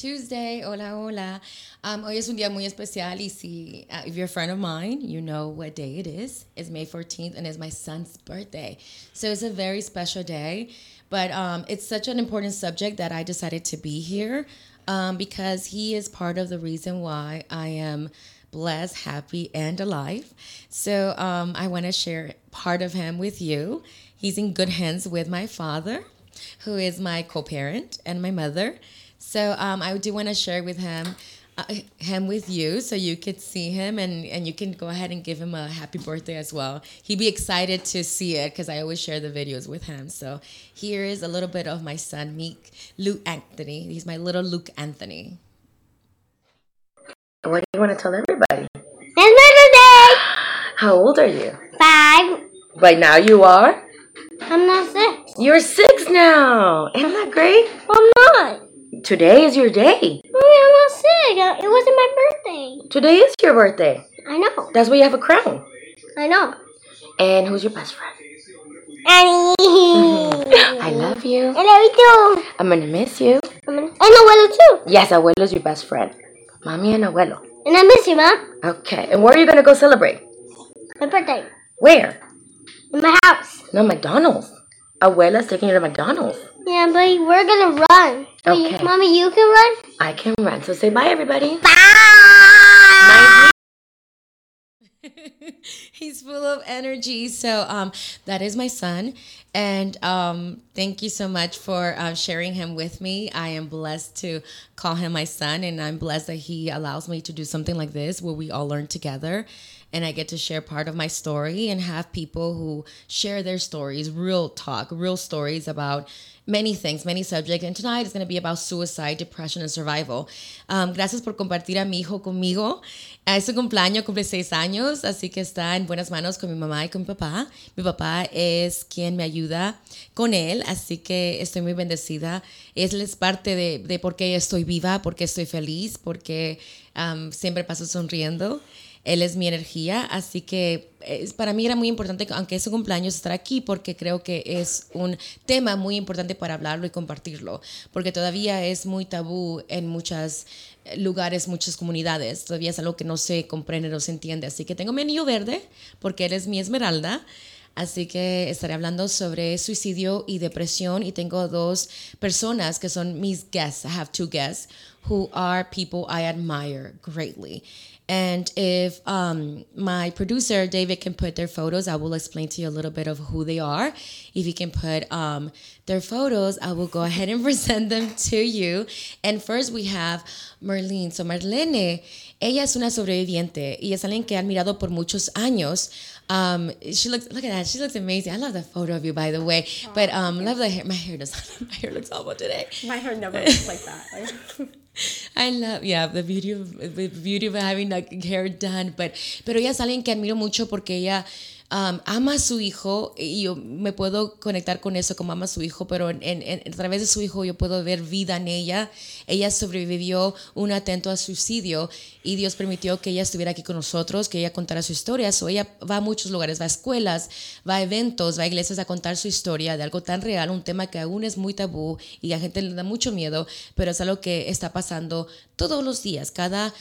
Tuesday. Hola, hola. Um, hoy es un día muy especial y si, uh, if you're a friend of mine, you know what day it is. It's May 14th and it's my son's birthday. So it's a very special day. But um, it's such an important subject that I decided to be here um, because he is part of the reason why I am blessed, happy, and alive. So um, I want to share part of him with you. He's in good hands with my father, who is my co parent, and my mother. So um, I do want to share with him. Uh, him with you so you could see him and, and you can go ahead and give him a happy birthday as well. He'd be excited to see it because I always share the videos with him. So here is a little bit of my son, Meek Luke Anthony. He's my little Luke Anthony. What do you want to tell everybody? It's my birthday! How old are you? Five. Right now you are? I'm not six. You're six now. Isn't that great? I'm not. Today is your day. Mommy, I'm not sick. It wasn't my birthday. Today is your birthday. I know. That's why you have a crown. I know. And who's your best friend? Annie. I love you. I love you too. I'm gonna miss you. I'm gonna- And abuelo too. Yes, abuelo's your best friend. Mommy and abuelo. And I miss you, Mom. Okay. And where are you gonna go celebrate? My birthday. Where? In my house. No, McDonald's. Abuela's taking you to McDonald's. Yeah, but we're gonna run. Wait, Okay. Mommy, you can run? I can run. So say bye, everybody. Bye! He's full of energy. So um, that is my son, and um, thank you so much for uh, sharing him with me. I am blessed to call him my son, and I'm blessed that he allows me to do something like this where we all learn together. And I get to share part of my story and have people who share their stories, real talk, real stories about many things, many subjects. And tonight is going to be about suicide, depression, and survival. Um, gracias por compartir a mi hijo conmigo. Es su cumpleaños, cumple seis años, así que está en buenas manos con mi mamá y con mi papá. Mi papá es quien me ayuda con él, así que estoy muy bendecida. Él es parte de, de por qué estoy viva, por qué estoy feliz, porque um, siempre paso sonriendo. Él es mi energía, así que es, para mí era muy importante, aunque es su cumpleaños, estar aquí porque creo que es un tema muy importante para hablarlo y compartirlo, porque todavía es muy tabú en muchos lugares, muchas comunidades, todavía es algo que no se comprende, no se entiende, así que tengo mi anillo verde porque él es mi esmeralda. Así que estaré hablando sobre suicidio y depresión y tengo dos personas que son mis guests. I have two guests who are people I admire greatly. And if um, my producer David can put their photos, I will explain to you a little bit of who they are. If you can put um, their photos, I will go ahead and present them to you. And first we have Marlene. So Marlene, ella es una sobreviviente y es alguien que he admirado por muchos años. Um, she looks look at that. She looks amazing. I love that photo of you, by the way. but um, love the hair. My hair does. my hair looks awful today. My hair never looks like that. I love, yeah, the beauty of the beauty of having like hair done. But, pero ella es alguien que admiro mucho porque ella um, ama a su hijo y yo me puedo conectar con eso como ama a su hijo, pero en, en- en- a través de su hijo yo puedo ver vida en ella. Ella sobrevivió un atento a suicidio y Dios permitió que ella estuviera aquí con nosotros, que ella contara su historia. So ella va a muchos lugares, va a escuelas, va a eventos, va a iglesias a contar su historia de algo tan real, un tema que aún es muy tabú y a la gente le da mucho miedo, pero es algo que está pasando todos los días. Cada,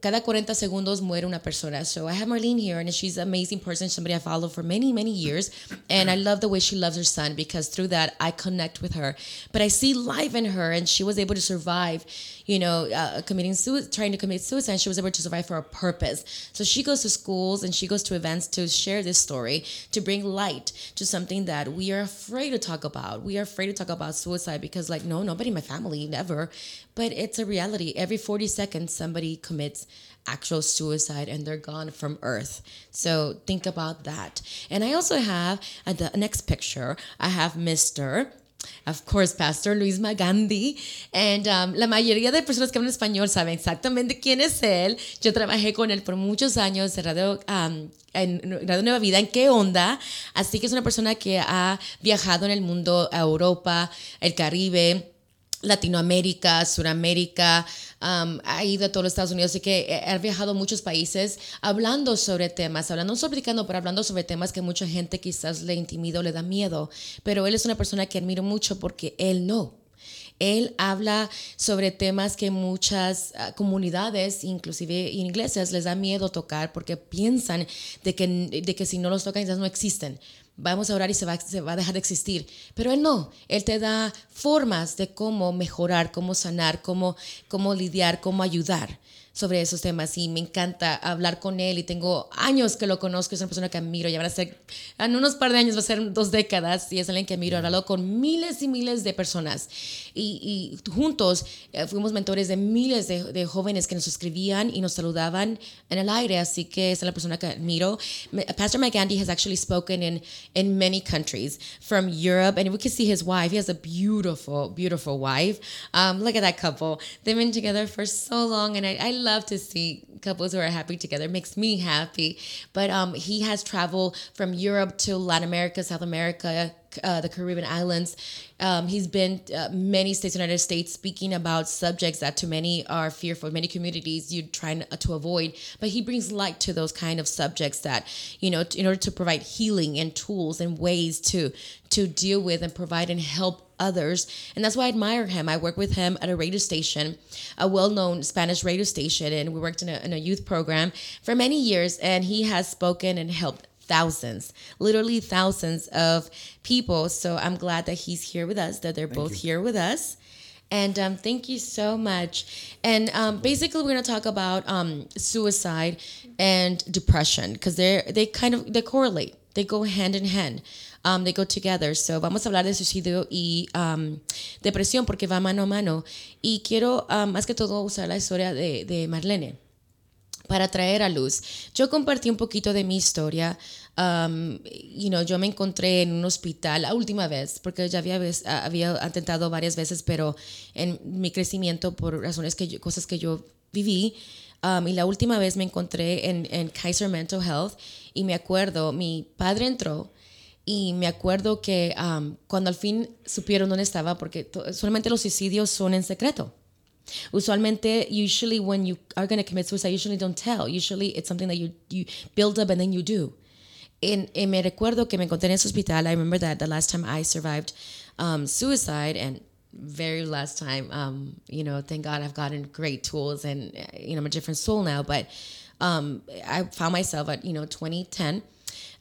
cada 40 segundos muere una persona. So I have Marlene here, and she's an amazing person, somebody followed for many, many years. And I love the way she loves her son because through that, I connect with her. But I see life in her, and she was able to survive, you know, uh, committing suicide, trying to commit suicide. She was able to survive for a purpose. So she goes to schools and she goes to events to share this story, to bring light to something that we are afraid to talk about. We are afraid to talk about suicide because, like, no, nobody in my family, never. But it's a reality. Every 40 seconds, somebody commits actual suicide and they're gone from earth. So think about that. And I also have at the next picture, I have Mr. Of course, Pastor Luis Magandi. And um, la mayoría de personas que hablan español saben exactamente quién es él. Yo trabajé con él por muchos años en Radio, um, en Radio Nueva Vida, en qué onda. Así que es una persona que ha viajado en el mundo, a Europa, el Caribe. Latinoamérica, Suramérica, um, ha ido a todos los Estados Unidos, así que ha viajado a muchos países hablando sobre temas, hablando no sobre predicando, pero hablando sobre temas que mucha gente quizás le intimida o le da miedo. Pero él es una persona que admiro mucho porque él no. Él habla sobre temas que muchas uh, comunidades, inclusive iglesias, les da miedo tocar porque piensan de que, de que si no los tocan, ya no existen vamos a orar y se va, se va, a dejar de existir. Pero Él no, Él te da formas de cómo mejorar, cómo sanar, cómo, cómo lidiar, cómo ayudar sobre esos temas y me encanta hablar con él y tengo años que lo conozco, es una persona que admiro, ya van a ser, en unos par de años va a ser dos décadas y es alguien que admiro, hablado con miles y miles de personas y, y juntos eh, fuimos mentores de miles de, de, jóvenes que nos escribían y nos saludaban en el aire, así que es la persona que admiro. Pastor Mike Andy has actually spoken in, in many countries from Europe and we can see his wife, he has a beautiful, beautiful wife. Um, look at that couple. They've been together for so long and I, I love to see couples who are happy together. It makes me happy. But um, he has traveled from Europe to Latin America, South America, uh, the Caribbean islands. Um, he's been uh, many states United States speaking about subjects that to many are fearful. Many communities you trying to avoid, but he brings light to those kind of subjects that you know in order to provide healing and tools and ways to to deal with and provide and help others. And that's why I admire him. I work with him at a radio station, a well known Spanish radio station, and we worked in a, in a youth program for many years. And he has spoken and helped thousands, literally thousands of people. So I'm glad that he's here with us, that they're thank both you. here with us. And um, thank you so much. And um, basically, we're going to talk about um, suicide and depression because they they kind of they correlate. They go hand in hand. Um, they go together. So vamos a hablar de suicidio y um, depresión porque va mano a mano. Y quiero um, más que todo usar la historia de, de Marlene para traer a luz. Yo compartí un poquito de mi historia. Um, you know, yo me encontré en un hospital la última vez, porque ya había, había intentado varias veces, pero en mi crecimiento, por razones que yo, cosas que yo viví, um, y la última vez me encontré en, en Kaiser Mental Health, y me acuerdo, mi padre entró, y me acuerdo que um, cuando al fin supieron dónde estaba, porque solamente los suicidios son en secreto. Usualmente, usually when you are going to commit suicide, usually don't tell. Usually it's something that you, you build up and then you do. En me recuerdo que me encontré en ese hospital. I remember that the last time I survived um, suicide and very last time, um, you know, thank God I've gotten great tools and, you know, I'm a different soul now. But um, I found myself at, you know, 2010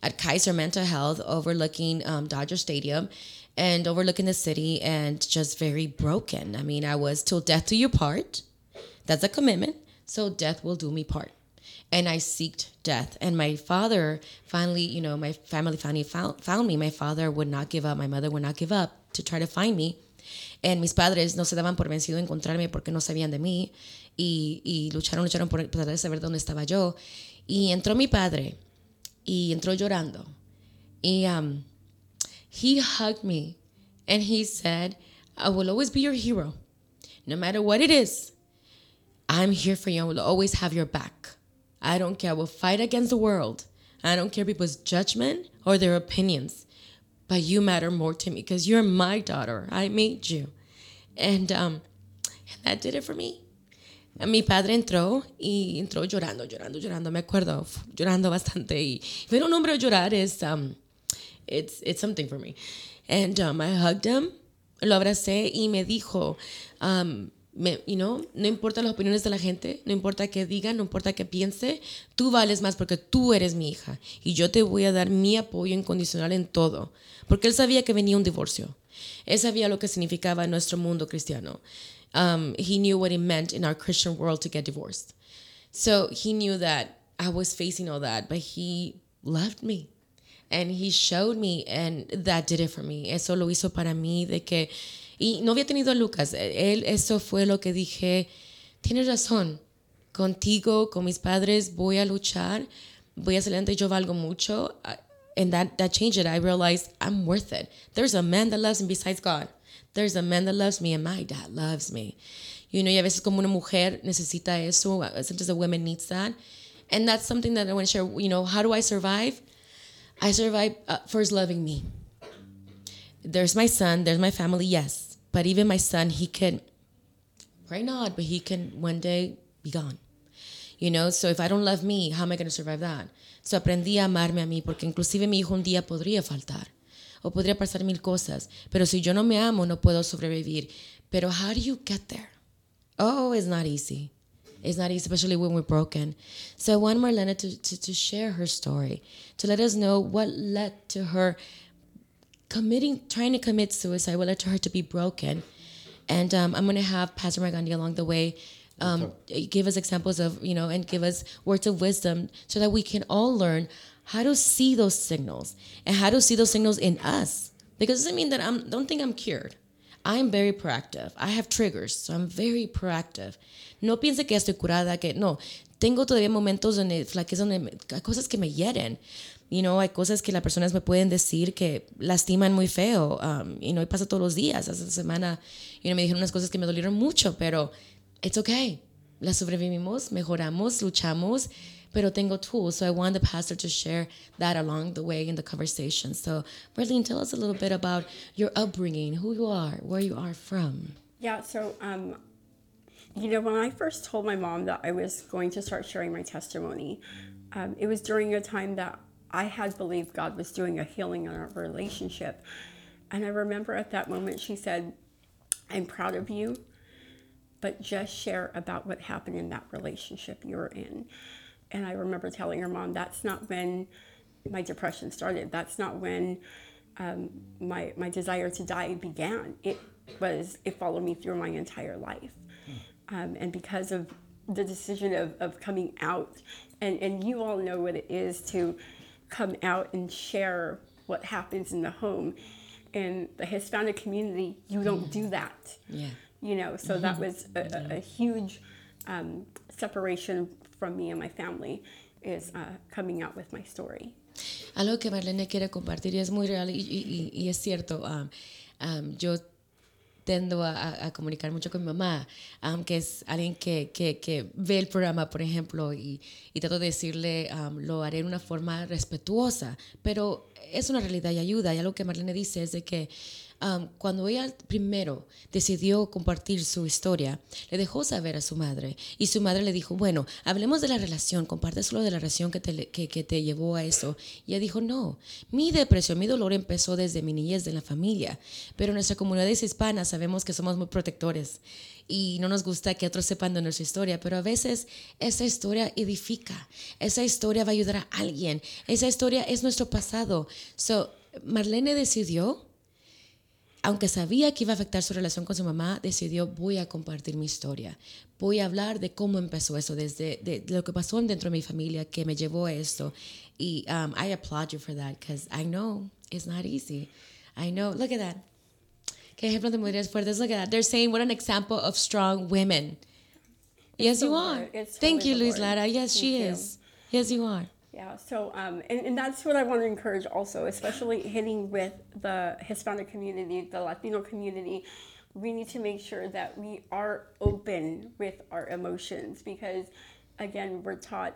at Kaiser Mental Health overlooking um, Dodger Stadium and overlooking the city and just very broken. I mean, I was till death do you part. That's a commitment. So death will do me part. And I seeked death. And my father finally, you know, my family finally found, found me. My father would not give up. My mother would not give up to try to find me. And mis padres no se daban por vencido encontrarme porque no sabían de mí. Y, y lucharon, lucharon por tratar de saber dónde estaba yo. Y entró mi padre. Y entró llorando. Y um, he hugged me and he said, I will always be your hero. No matter what it is, I'm here for you. I will always have your back. I don't care. I will fight against the world. I don't care people's judgment or their opinions. But you matter more to me because you're my daughter. I made you. And, um, and that did it for me. Mi padre entró y entró llorando, llorando, llorando. Me acuerdo, llorando bastante. Y ver un hombre llorar es, um, it's it's something for me. And um, I hugged him, lo abracé y me dijo, um, me, you know, no importa las opiniones de la gente, no importa qué digan, no importa qué piense, tú vales más porque tú eres mi hija y yo te voy a dar mi apoyo incondicional en todo. Porque él sabía que venía un divorcio. Él sabía lo que significaba en nuestro mundo cristiano. Um, he knew what it meant in our Christian world to get divorced. So he knew that I was facing all that, but he loved me. and he showed me and that did it for me. Eso lo hizo para mí de que y no había tenido a Lucas. Él eso fue lo que dije, tienes razón. Contigo, con mis padres voy a luchar. Voy a salir adelante, yo valgo mucho. And that that changed it. I realized I'm worth it. There's a man that loves me besides God. There's a man that loves me and my dad loves me. You know, y a veces como una mujer necesita eso. Sometimes a woman needs that. And that's something that I want to share. You know, how do I survive? I survive uh, first loving me. There's my son, there's my family, yes. But even my son, he can, pray not, but he can one day be gone. You know, so if I don't love me, how am I going to survive that? So aprendí a amarme a mí, porque inclusive mi hijo un día podría faltar. O podría pasar mil cosas, pero si yo no me amo no puedo sobrevivir. Pero how do you get there? Oh, it's not easy. It's not easy, especially when we're broken. So I want Marlene to, to, to share her story, to let us know what led to her committing, trying to commit suicide, what led to her to be broken. And um, I'm going to have Pastor Magandi along the way um, give us examples of, you know, and give us words of wisdom so that we can all learn how to see those signals and how to see those signals in us. Because it doesn't mean that I'm, don't think I'm cured. I'm very proactive. I have triggers, so I'm very proactive. No piense que estoy curada, que no. Tengo todavía momentos donde flaquez, donde hay cosas que me hieren. You know, hay cosas que las personas me pueden decir que lastiman muy feo. Um, you know, y pasa todos los días. Hace semana, you know, me dijeron unas cosas que me dolieron mucho, pero it's okay. Las sobrevivimos, mejoramos, luchamos, pero tengo tools. So I want the pastor to share that along the way in the conversation. So, Marlene, tell us a little bit about your upbringing, who you are, where you are from. Yeah, so um, you know, when I first told my mom that I was going to start sharing my testimony, um, it was during a time that I had believed God was doing a healing in our relationship. And I remember at that moment she said, I'm proud of you, but just share about what happened in that relationship you were in. And I remember telling her mom, that's not when my depression started. That's not when um, my my desire to die began. It was it followed me through my entire life, um, and because of the decision of, of coming out, and and you all know what it is to come out and share what happens in the home. In the Hispanic community, you don't do that Yeah. you know so that was a, a, a huge um, separation from me and my family is uh, coming out with my story Algo que Marlene quiere compartir y es muy real y, y- y- es cierto. um, um, yo tendo a- a comunicar mucho con mi mamá, um, que es alguien que, que- que ve el programa, por ejemplo, y, y trato de decirle, um, lo haré de una forma respetuosa, pero es una realidad y ayuda. Y algo que Marlene dice es de que um, cuando ella primero decidió compartir su historia, le dejó saber a su madre y su madre le dijo, bueno, hablemos de la relación, comparte solo de la relación que te, que, que te llevó a eso. Y ella dijo, no, mi depresión, mi dolor empezó desde mi niñez, de la familia, pero en nuestra comunidad hispana sabemos que somos muy protectores y no nos gusta que otros sepan de nuestra historia, pero a veces esa historia edifica, esa historia va a ayudar a alguien, esa historia es nuestro pasado. So, Marlene decidió aunque sabía que iba a afectar su relación con su mamá, decidió voy a compartir mi historia. Voy a hablar de cómo empezó eso, desde de, de lo que pasó dentro de mi familia que me llevó a esto. Y um, I applaud you for that because I know it's not easy. I know. Look at that. Qué ejemplo de mujeres fuertes. Look at that. They're saying what an example of strong women. yes, you are. It's Thank totally you, Luis. Lara. Yes, she you. is. Yes, you are. Yeah so um, and, and that's what i want to encourage also especially hitting with the hispanic community the latino community. We need to make sure that we are open with our emotions because again we're taught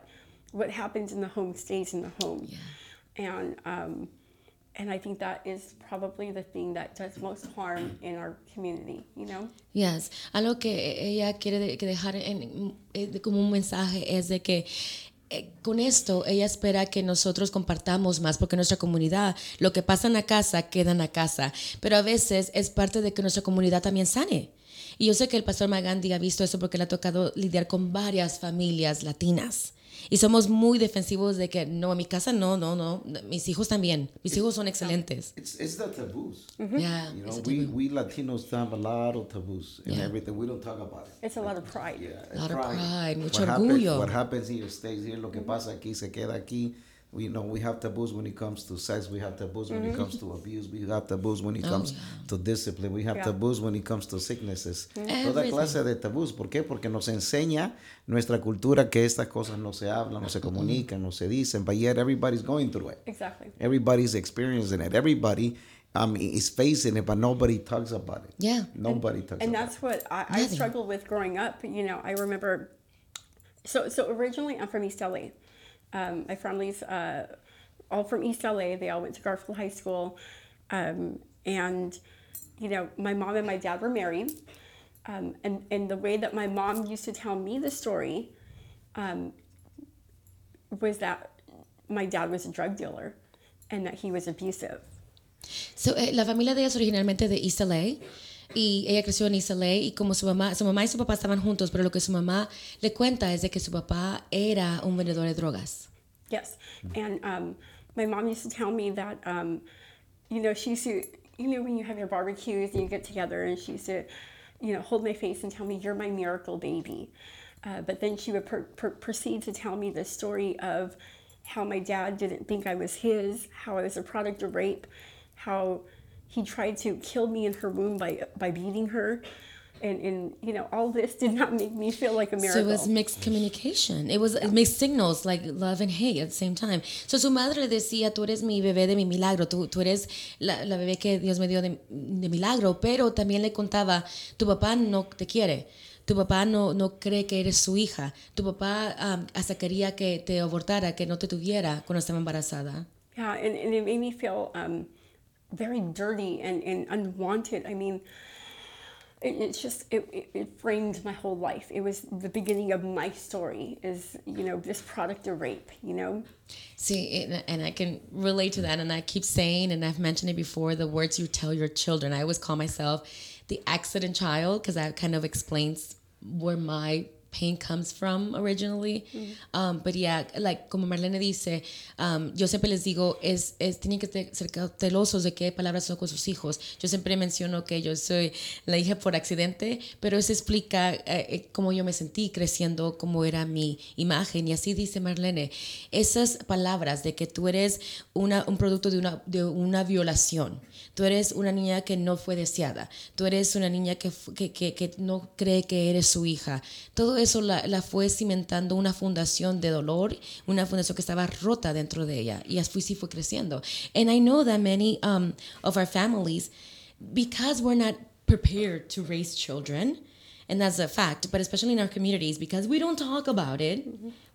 what happens in the home stays in the home. Yeah. and um, and i think that is probably the thing that does most harm in our community you know? Yes, algo que ella quiere que dejar en- eh, como un mensaje es de que eh, con esto ella espera que nosotros compartamos más porque nuestra comunidad, lo que pasa en la casa queda en la casa, pero a veces es parte de que nuestra comunidad también sane. Y yo sé que el pastor Magandi ha visto eso porque le ha tocado lidiar con varias familias latinas. Y somos muy defensivos de que no, en mi casa no, no, no, mis hijos también, mis hijos son excelentes. It's it's the taboos. Yeah, You know, it's we, Latinos have a lot of taboos and Yeah. everything. We don't talk about it. it's a lot of pride Yeah, A lot of pride, mucho what happens, orgullo. what happens here stays here. Lo que pasa aquí se queda aquí. We know we have taboos when it comes to sex. We have taboos when it mm-hmm. comes to abuse. We have taboos when it Oh, comes yeah. to discipline. We have Yeah. taboos when it comes to sicknesses. Mm-hmm. Toda clase de tabús. ¿Por qué? Porque nos enseña nuestra cultura que estas cosas no se hablan, no se mm-hmm. comunican, no se dicen. But yet everybody's going through it. exactly Everybody's experiencing it. Everybody um, is facing it, but nobody talks about it. Yeah. Nobody talks and about that's what I, I struggled with growing up. You know, I remember. So so originally I'm from East LA. Um, my family's uh, all from East LA. They all went to Garfield High School, um, and you know my mom and my dad were married. Um, and and the way that my mom used to tell me the story, um, was that my dad was a drug dealer, and that he was abusive. So, eh, la familia de ella es originalmente de East LA y ella creció en LA y como su mamá, su mamá y su papá estaban juntos, pero lo que su mamá le cuenta es de que su papá era un vendedor de drogas. Yes. And um, my mom used to tell me that, um, you know, she used to, you know, when you have your barbecues and you get together, and she used to, you know, hold my face and tell me, you're my miracle baby. Uh, but then she would per- per- proceed to tell me the story of how my dad didn't think I was his, how I was a product of rape, how he tried to kill me in her womb by, by beating her. And, and, you know, all this did not make me feel like a So miracle. it was mixed communication. It was mixed signals like love and hate at the same time. So su madre decía, tú eres mi bebé de mi milagro, tú, tú eres la, la bebé que Dios me dio de, de milagro, pero también le contaba, tu papá no te quiere. Tu papá no, no cree que eres su hija. Tu papá um, hasta quería que te abortara, que no te tuviera cuando estaba embarazada. Yeah, and, and it made me feel um, very dirty and, and unwanted. I mean, it, it's just, it, it, it framed my whole life. It was the beginning of my story is, you know, this product of rape, you know? See, and, and I can relate to that. And I keep saying, and I've mentioned it before, the words you tell your children. I always call myself the accident child because that kind of explains where my pain comes from originally. Um, but yeah, like como Marlene dice, um, yo siempre les digo, es, es, tienen que ser cautelosos de qué palabras son con sus hijos. Yo siempre menciono que yo soy la hija por accidente, pero eso explica eh, eh, cómo yo me sentí creciendo, cómo era mi imagen. Y así dice Marlene, esas palabras de que tú eres una, un producto de una, de una violación, tú eres una niña que no fue deseada, tú eres una niña que, que, que, que no cree que eres su hija. Todo eso la, la fue cimentando una fundación de dolor, una fundación que estaba rota dentro de ella. Y así sí fue creciendo. And I know that many um, of our families, because we're not prepared to raise children, and that's a fact, but especially in our communities, because we don't talk about it,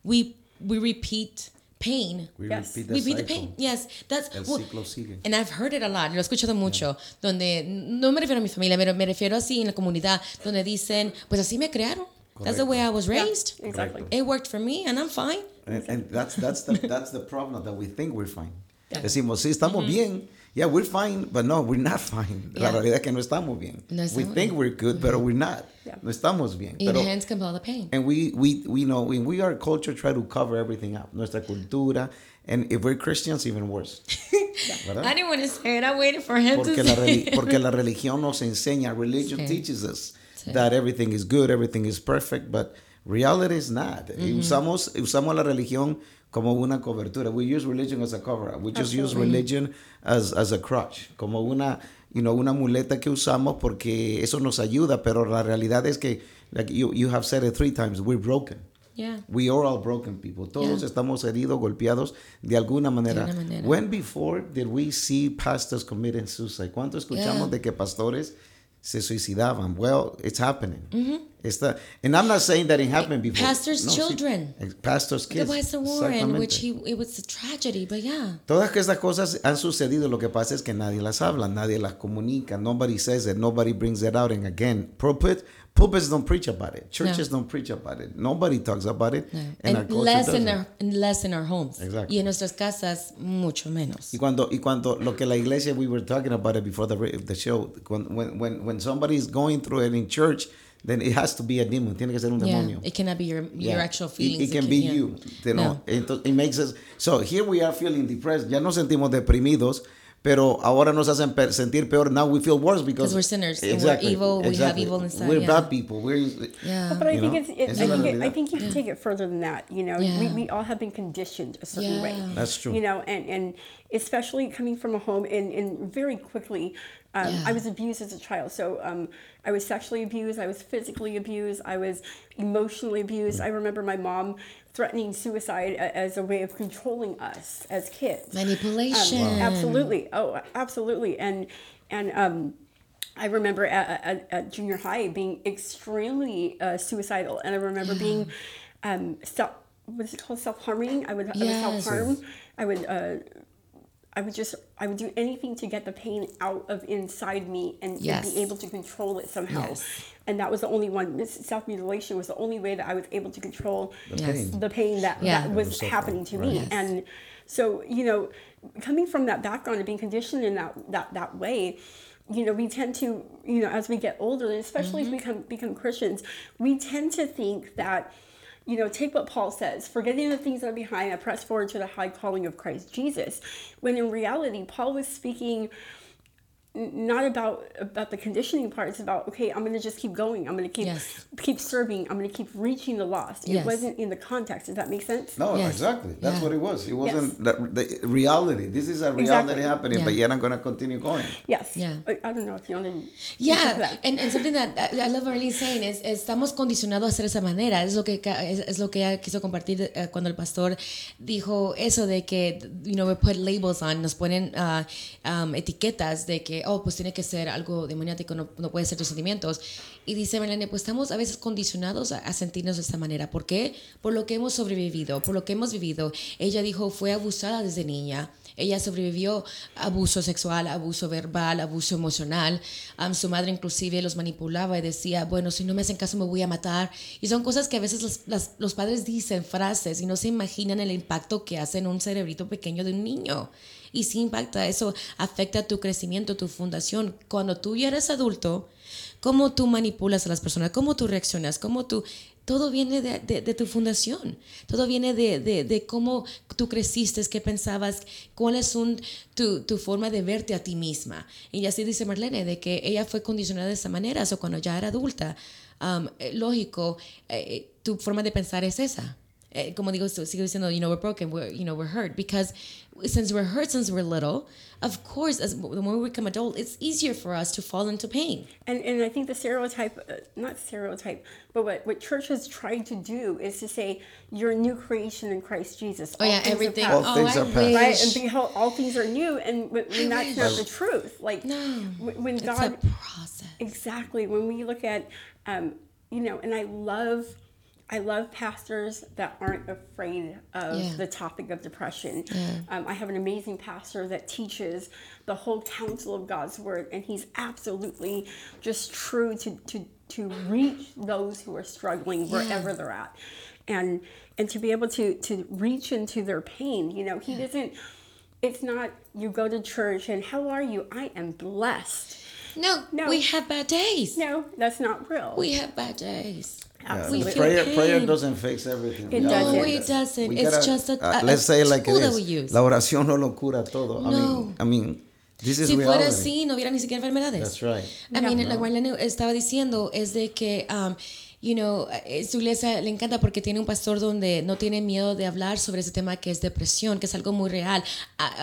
we, we repeat pain We Yes. repeat the we beat the cycle. pain. Yes, that's El well, ciclo sigue. And I've heard it a lot. Lo he escuchado mucho. Donde no me refiero a mi familia, pero me refiero así en la comunidad, donde dicen, pues así me crearon. That's the way I was raised. Exactly. It worked for me, and I'm fine. And, and that's that's the that's the problem that we think we're fine. Decimos, sí, estamos mm-hmm. bien. Yeah, we're fine, but no, we're not fine. La Yeah. realidad es que no estamos bien. No we estamos think we're good, pero mm-hmm. we're not. Yeah. No estamos bien. And Pero, hands compel the pain. and we, we, we know, when we are culture, try to cover everything up. Nuestra cultura. And if we're Christians, even worse. ¿Verdad? I didn't want to say it. I waited for him Porque to la, say reli- it. porque la religión nos enseña, religion Sí. teaches us Sí. that everything is good, everything is perfect, but reality is not. Y usamos, usamos la religión como una cobertura. We use religion as a cover. We just use religion as, as a crutch, como una, you know, una muleta que usamos porque eso nos ayuda, pero la realidad es que, like you, you have said it three times, we're broken. Yeah. We are all broken people. Todos Yeah. estamos heridos, golpeados de alguna manera. alguna manera. When before did we see pastors committing suicide? ¿Cuánto escuchamos Yeah. de que pastores se suicidaban? Well, it's happening. Mm-hmm. Está, and I'm not saying that it happened before. Pastors' children. Pastors' The kids. West Warren, which he, it was a tragedy, but yeah. Todas estas cosas han sucedido. Lo que pasa es que nadie las habla, nadie las comunica. Nobody says it. Nobody brings it out. And again, pulpit, pulpits don't preach about it. Churches don't preach about it. Nobody talks about it. And, And culture less in, doesn't. our, less in our homes. Exacto. Y en nuestras casas, mucho menos. Y cuando, y cuando lo que la iglesia, we were talking about it before the, the show, when, when, when, somebody is going through it in church, then it has to be a demon, tiene que ser un Yeah, demonio. it cannot be your, your Yeah. actual It- feelings. It, can be you. You know, No. Entonces, it makes us, so here we are feeling depressed. Ya nos sentimos deprimidos, pero ahora nos hacen per- sentir peor. Now we feel worse because we're sinners and we're evil, we have evil inside, We're yeah. bad people. We're Yeah. But I think know? it's. It, I, think it, I think you can take it further than that. You know, we, Yeah. we all have been conditioned a certain way. Yeah. That's true. You know, and and especially coming from a home and and very quickly, um, Yeah. I was abused as a child. So um, I was sexually abused. I was physically abused. I was emotionally abused. I remember my mom threatening suicide as a way of controlling us as kids. Manipulation. Um, Absolutely. Oh, absolutely. And and um, I remember at, at, at junior high being extremely uh, suicidal, and I remember being um, self. What is it called? Self harming. I would, I would self harm. I would. Uh, I would just I would do anything to get the pain out of inside me and, and be able to control it somehow. Yes. And that was the only one. This Self mutilation was the only way that I was able to control the Yes. pain. the pain that, Yeah. that was Suffering, happening to me right. and So, you know, coming from that background and being conditioned in that that that way, you know, we tend to, you know, as we get older, and especially Mm-hmm. as we become become Christians, we tend to think that, you know, take what Paul says, forgetting the things that are behind, I press forward to the high calling of Christ Jesus. When in reality, Paul was speaking not about about the conditioning part. It's about okay, I'm going to just keep going. I'm going to keep Yes. keep serving. I'm going to keep reaching the lost. It wasn't in the context. Does that make sense? No, Yes. exactly. That's Yeah. what it was. It wasn't the, the reality. This is a reality Exactly. happening, Yeah. but yet I'm going to continue going. Yes. Yeah. I, I don't know if you want to. Yeah, and, and something that I I love Marlene saying is estamos condicionados a hacer de esa manera. Es lo que ca- es, es lo que ella quiso compartir eh, cuando el pastor dijo eso de que you know we put labels on, nos ponen ah, um, etiquetas de que oh pues tiene que ser algo demoniático, no, puede ser tus sentimientos. Y dice Melania, pues estamos a veces condicionados a, a sentirnos de esta manera. ¿Por qué? Por lo que hemos sobrevivido, por lo que hemos vivido. Ella dijo fue abusada desde niña. Ella sobrevivió abuso sexual, abuso verbal, abuso emocional. Am, su madre inclusive los manipulaba y decía, bueno, si no me hacen caso me voy a matar. Y son cosas que a veces los padres dicen, frases, y no se imaginan el impacto que hace en un cerebrito pequeño de un niño. Y sí impacta, eso afecta tu crecimiento, tu fundación. Cuando tú ya eres adulto, cómo tú manipulas a las personas, cómo tú reaccionas, cómo tú... Todo viene de, de- de tu fundación, todo viene de, de- cómo tú creciste, qué pensabas, cuál es un, tu, tu forma de verte a ti misma. Y así dice Marlene, de que ella fue condicionada de esa manera, o cuando ya era adulta, um, eh, lógico, eh, tu forma de pensar es esa. Eh, como digo, sigo diciendo, you know, we're broken, we're, you know, we're hurt. Because since we're hurt since we're little, of course, as the more we become adult, it's easier for us to fall into pain. And, and I think the stereotype, uh, not stereotype, but what, what church has tried to do is to say, you're a new creation in Christ Jesus. Oh, yeah, things everything. past." All things oh, are past. wish. right? And behold, all things are new. And when, when that's not the truth. Like, No. when, when It's a process. exactly, when we look at, um, you know, and I love, I love pastors that aren't afraid of Yeah. the topic of depression. Um, I have an amazing pastor that teaches the whole counsel of God's word, and he's absolutely just true to to to reach those who are struggling wherever they're at, and and to be able to to reach into their pain. You know, he doesn't. It's not you go to church and how are you? I am blessed. No, No. we have bad days. No, that's not real. We have bad days. Yeah, We prayer, pain. prayer doesn't fix everything. It No, doesn't. gotta- it doesn't. we it's gotta- just a, uh, let's a say it like it tool that is. we use. La oración no lo cura todo. I No. mean, I mean, this is si fuera reality. así, no hubiera ni siquiera enfermedades. That's right. I mean, lo que Marlene estaba diciendo es de que, um, you know, eh, su iglesia le encanta porque tiene un pastor donde no tiene miedo de hablar sobre ese tema que es depresión, que es algo muy real.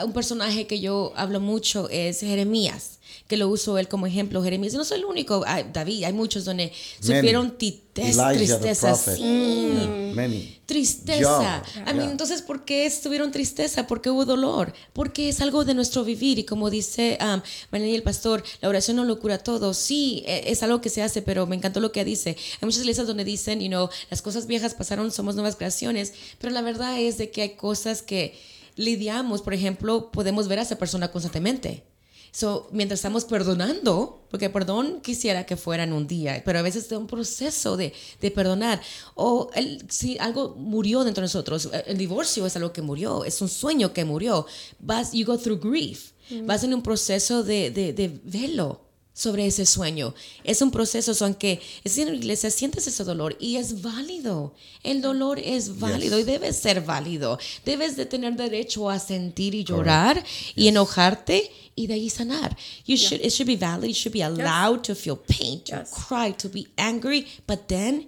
Un personaje que yo hablo mucho es Jeremías, que lo uso él como ejemplo. Jeremías no soy el único, hay- David, hay muchos donde sufrieron tristeza. prophet. Sí. Many. Tristeza. I mean, Yeah. entonces, ¿por qué estuvieron tristeza? ¿Por qué hubo dolor? Porque es algo de nuestro vivir. Y como dice um, Marlene y el pastor, la oración no lo cura todo. Sí, e- es algo que se hace, pero me encantó lo que dice. Hay muchas iglesias donde dicen, you know, las cosas viejas pasaron, somos nuevas creaciones. Pero la verdad es de que hay cosas que lidiamos. Por ejemplo, podemos ver a esa persona constantemente. So, mientras estamos perdonando, porque perdón quisiera que fuera en un día, pero a veces es un proceso de, de perdonar. O el- si algo murió dentro de nosotros, el divorcio es algo que murió, es un sueño que murió. Vas, you go through grief. Vas en un proceso de, de, de velo sobre ese sueño. Es un proceso, so, aunque estés en una iglesia, sientes ese dolor y es válido. El dolor es válido y debe ser válido. Debes de tener derecho a sentir y llorar y enojarte y de ahí sanar. You should, it should be valid. You should be allowed to feel pain, to Yes. cry, to be angry, but then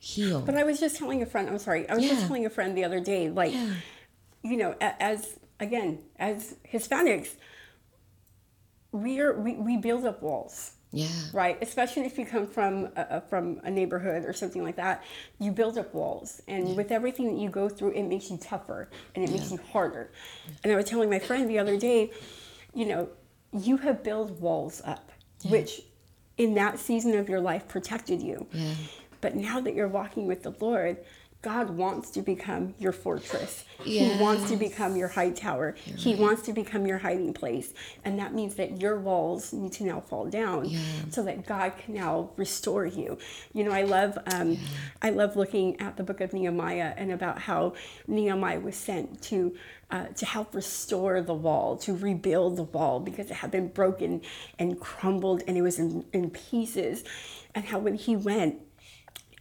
heal. But I was just telling a friend, I'm sorry, I was Yeah. just telling a friend the other day, like, Yeah. you know, a- as, again, as Hispanics, we are, we, we build up walls. yeah. Right, especially if you come from a, from a neighborhood or something like that, you build up walls, and with everything that you go through, it makes you tougher and it makes you harder. And I was telling my friend the other day, you know, you have built walls up, which in that season of your life protected you. Yeah. But now that you're walking with the Lord, God wants to become your fortress. Yes. He wants to become your high tower. he wants to become your hiding place. And that means that your walls need to now fall down Yeah. so that God can now restore you. You know, I love um, I love looking at the book of Nehemiah and about how Nehemiah was sent to uh, to help restore the wall, to rebuild the wall because it had been broken and crumbled and it was in, in pieces. And how when he went,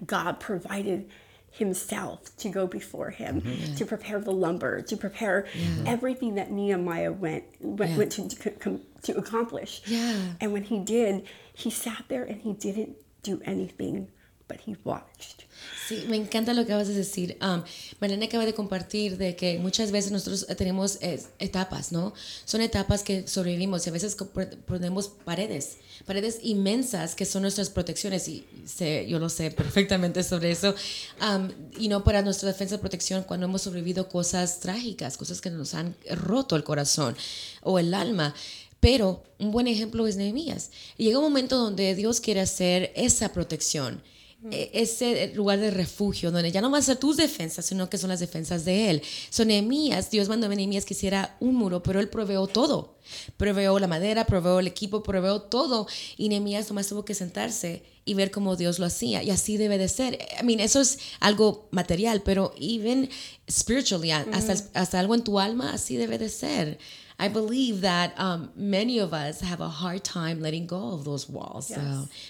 God provided himself to go before him mm-hmm. to prepare the lumber to prepare everything that nehemiah went went, Yeah. went to, to, to accomplish. Yeah. and when he did he sat there and he didn't do anything but he watched Sí, me encanta lo que acabas de decir. Um, Mariana acaba de compartir de que muchas veces nosotros eh, tenemos eh, etapas, ¿no? Son etapas que sobrevivimos y a veces ponemos paredes, paredes inmensas que son nuestras protecciones y sé, yo lo sé perfectamente sobre eso. Y no para nuestra defensa y protección cuando hemos sobrevivido cosas trágicas, cosas que nos han roto el corazón o el alma. Pero un buen ejemplo es Nehemías. Llega un momento donde Dios quiere hacer esa protección ese lugar de refugio, donde ya no van a ser tus defensas, sino que son las defensas de Él. Son Nehemías, Dios mandó a Nehemías que hiciera un muro, pero Él proveó todo. Proveó la madera, proveó el equipo, proveó todo. Y Nehemías nomás tuvo que sentarse y ver cómo Dios lo hacía. Y así debe de ser. I mean, eso es algo material, pero even spiritually, hasta, hasta algo en tu alma, así debe de ser. I believe that um, many of us have a hard time letting go of those walls. So,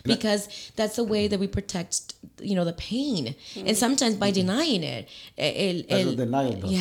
because that's the way that we protect, you know, the pain. And sometimes by denying it. El, That's el- what denial does.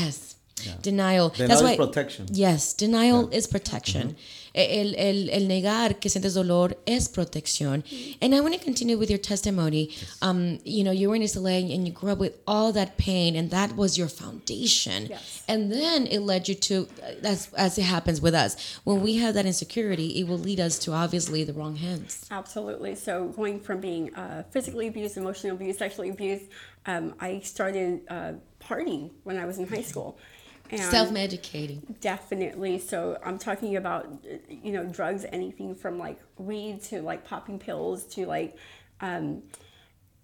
Yes. Denial. Denial That's is why, protection. Yes, denial is protection. El, el, el negar que sientes dolor es protección. And I want to continue with your testimony. Um, you know, you were in East LA and you grew up with all that pain, and that was your foundation. Yes. And then it led you to, as, as it happens with us, when we have that insecurity, it will lead us to obviously the wrong hands. Absolutely. So going from being uh, physically abused, emotionally abused, sexually abused, um, I started uh, partying when I was in high school. And Self medicating. Definitely. So I'm talking about, you know, drugs, anything from like weed to like popping pills to like um,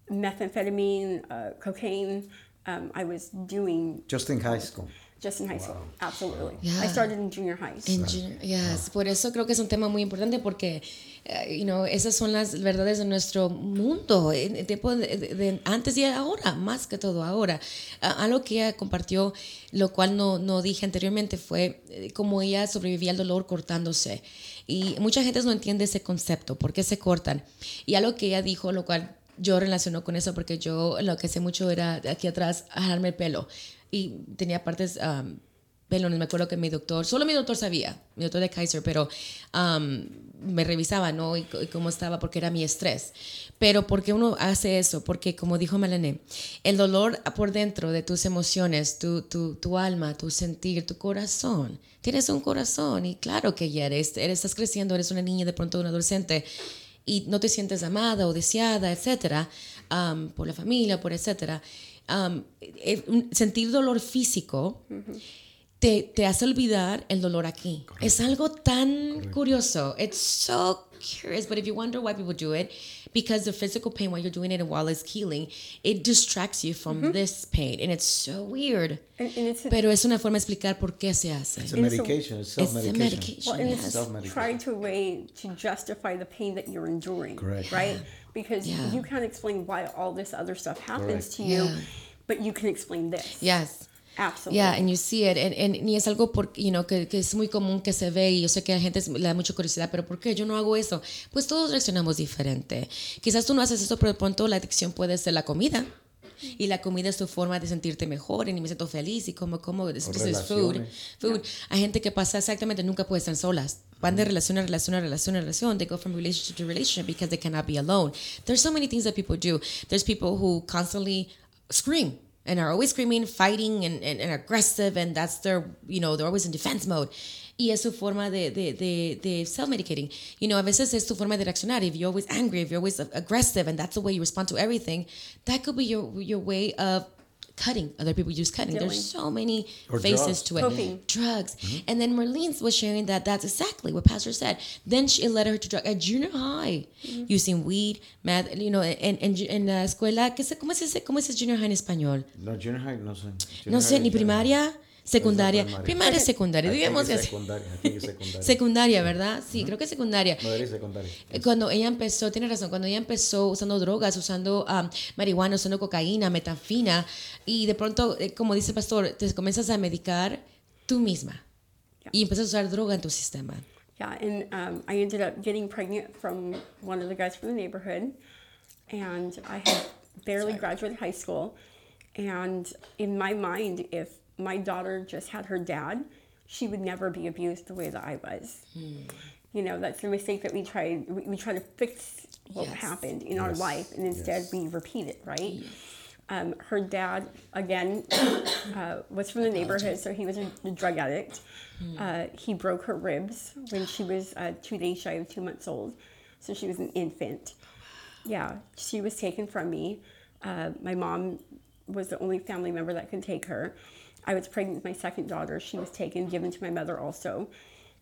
methamphetamine, uh, cocaine. Um, I was doing Just in high school. Just in high school. Absolutely. I Yeah. started in junior high. En junior- yes, por eso creo que es un tema muy importante porque, eh, you know, esas son las verdades de nuestro mundo, en el tiempo de, de- de antes y ahora, más que todo ahora. Ah, algo que ella compartió, lo cual no, no dije anteriormente, fue eh, cómo ella sobrevivía al dolor cortándose. Y mucha gente no entiende ese concepto, por qué se cortan. Y algo que ella dijo, lo cual yo relaciono con eso porque yo lo que hacía mucho era de aquí atrás jalarme el pelo y tenía partes um, pelones. Me acuerdo que mi doctor, solo mi doctor sabía, mi doctor de Kaiser, pero um, me revisaba, ¿no? Y, y cómo estaba porque era mi estrés. Pero ¿por qué uno hace eso? Porque como dijo Melanie, el dolor por dentro de tus emociones, tu, tu, tu alma, tu sentir, tu corazón. Tienes un corazón y claro que ya eres, eres, estás creciendo, eres una niña, de pronto un adolescente y no te sientes amada o deseada, etcétera, um, por la familia, por etcétera, um, sentir dolor físico te, te hace olvidar el dolor aquí. Es algo tan curioso. It's so curious, but if you wonder why people do it, because the physical pain while you're doing it and while it's healing, it distracts you from mm-hmm. this pain, and it's so weird. And, and it's Pero es una forma de explicar por qué se hace. It's a And so- medication. It's It's a self-medication. medication. Well, and yes. it's Self-medication. trying to way to justify the pain that you're enduring, Correct. right? Because Yeah. you can't explain why all this other stuff happens Correct. to you, Yeah. but you can explain this. Yes. Absolutely. Yeah, and you see it, and, and, y es algo por, you know, que, que es muy común que se ve y yo sé que a la gente es- le da mucha curiosidad, pero ¿por qué yo no hago eso? Pues todos reaccionamos diferente. Quizás tú no haces eso, pero de pronto la adicción puede ser la comida. Y la comida es tu forma de sentirte mejor y me siento feliz y como, como, is food. Food. Hay gente que pasa exactamente, nunca puede estar solas. Van de relación a relación a relación a relación. They go from relationship to relationship because they cannot be alone. There's so many things that people do. There's people who constantly scream and are always screaming, fighting, and, and, and aggressive, and that's their, you know, they're always in defense mode. Y es su forma de, de, de, de self-medicating. You know, a veces es tu forma de reaccionar. If you're always angry, if you're always aggressive, and that's the way you respond to everything, that could be your, your way of cutting. Other people use cutting. Dealing. There's so many Or faces drugs. to it. Coping. Drugs. Mm-hmm. And then Marlene was sharing that that's exactly what Pastor said. Then she led her to drug at junior high, Mm-hmm. using weed, meth, you know, en, en, en la escuela, ¿qué se, ¿cómo, se dice, ¿cómo se dice junior high en español? No, junior high, no sé. No sé, ni is high. primaria, secundaria. primaria. Primaria, secundaria. Digamos que secundaria. Secundaria. Secundaria, ¿verdad? Sí, creo que secundaria. Is secundaria. Eh, Cuando ella empezó, tiene razón, cuando ella empezó usando drogas, usando um, marihuana, usando cocaína, metafina, y de pronto, eh, como dice el pastor, te comienzas a medicar tú misma. Y empiezas a usar droga en tu sistema. Yeah, and um, I ended up getting pregnant from one of the guys from the neighborhood, and I had barely graduated high school. And in my mind, if my daughter just had her dad, she would never be abused the way that I was. You know, that's the mistake that we try. We, we try to fix what Yes. happened in our life, and instead Yes. we repeat it, right? Um, her dad, again, uh, was from the neighborhood, so he was a, a drug addict. Uh, he broke her ribs when she was uh, two days shy of two months old, so she was an infant. Yeah, she was taken from me. Uh, my mom was the only family member that could take her. I was pregnant with my second daughter. She was taken, given to my mother also.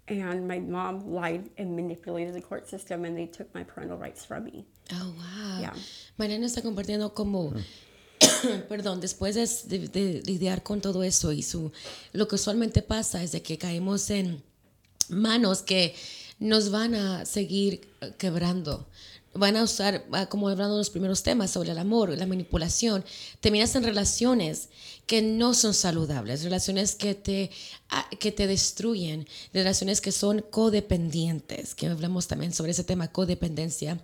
And my mom lied and manipulated the court system, and they took my parental rights from me. Oh, wow. Yeah. Mariana está compartiendo como, mm. perdón, después de, de- de lidiar con todo eso y su, lo que usualmente pasa es de que caemos en manos que nos van a seguir quebrando. Van a usar, ah, como hablando de los primeros temas sobre el amor, la manipulación, terminas en relaciones que no son saludables, relaciones que te, ah, que te destruyen, relaciones que son codependientes, que hablamos también sobre ese tema, codependencia.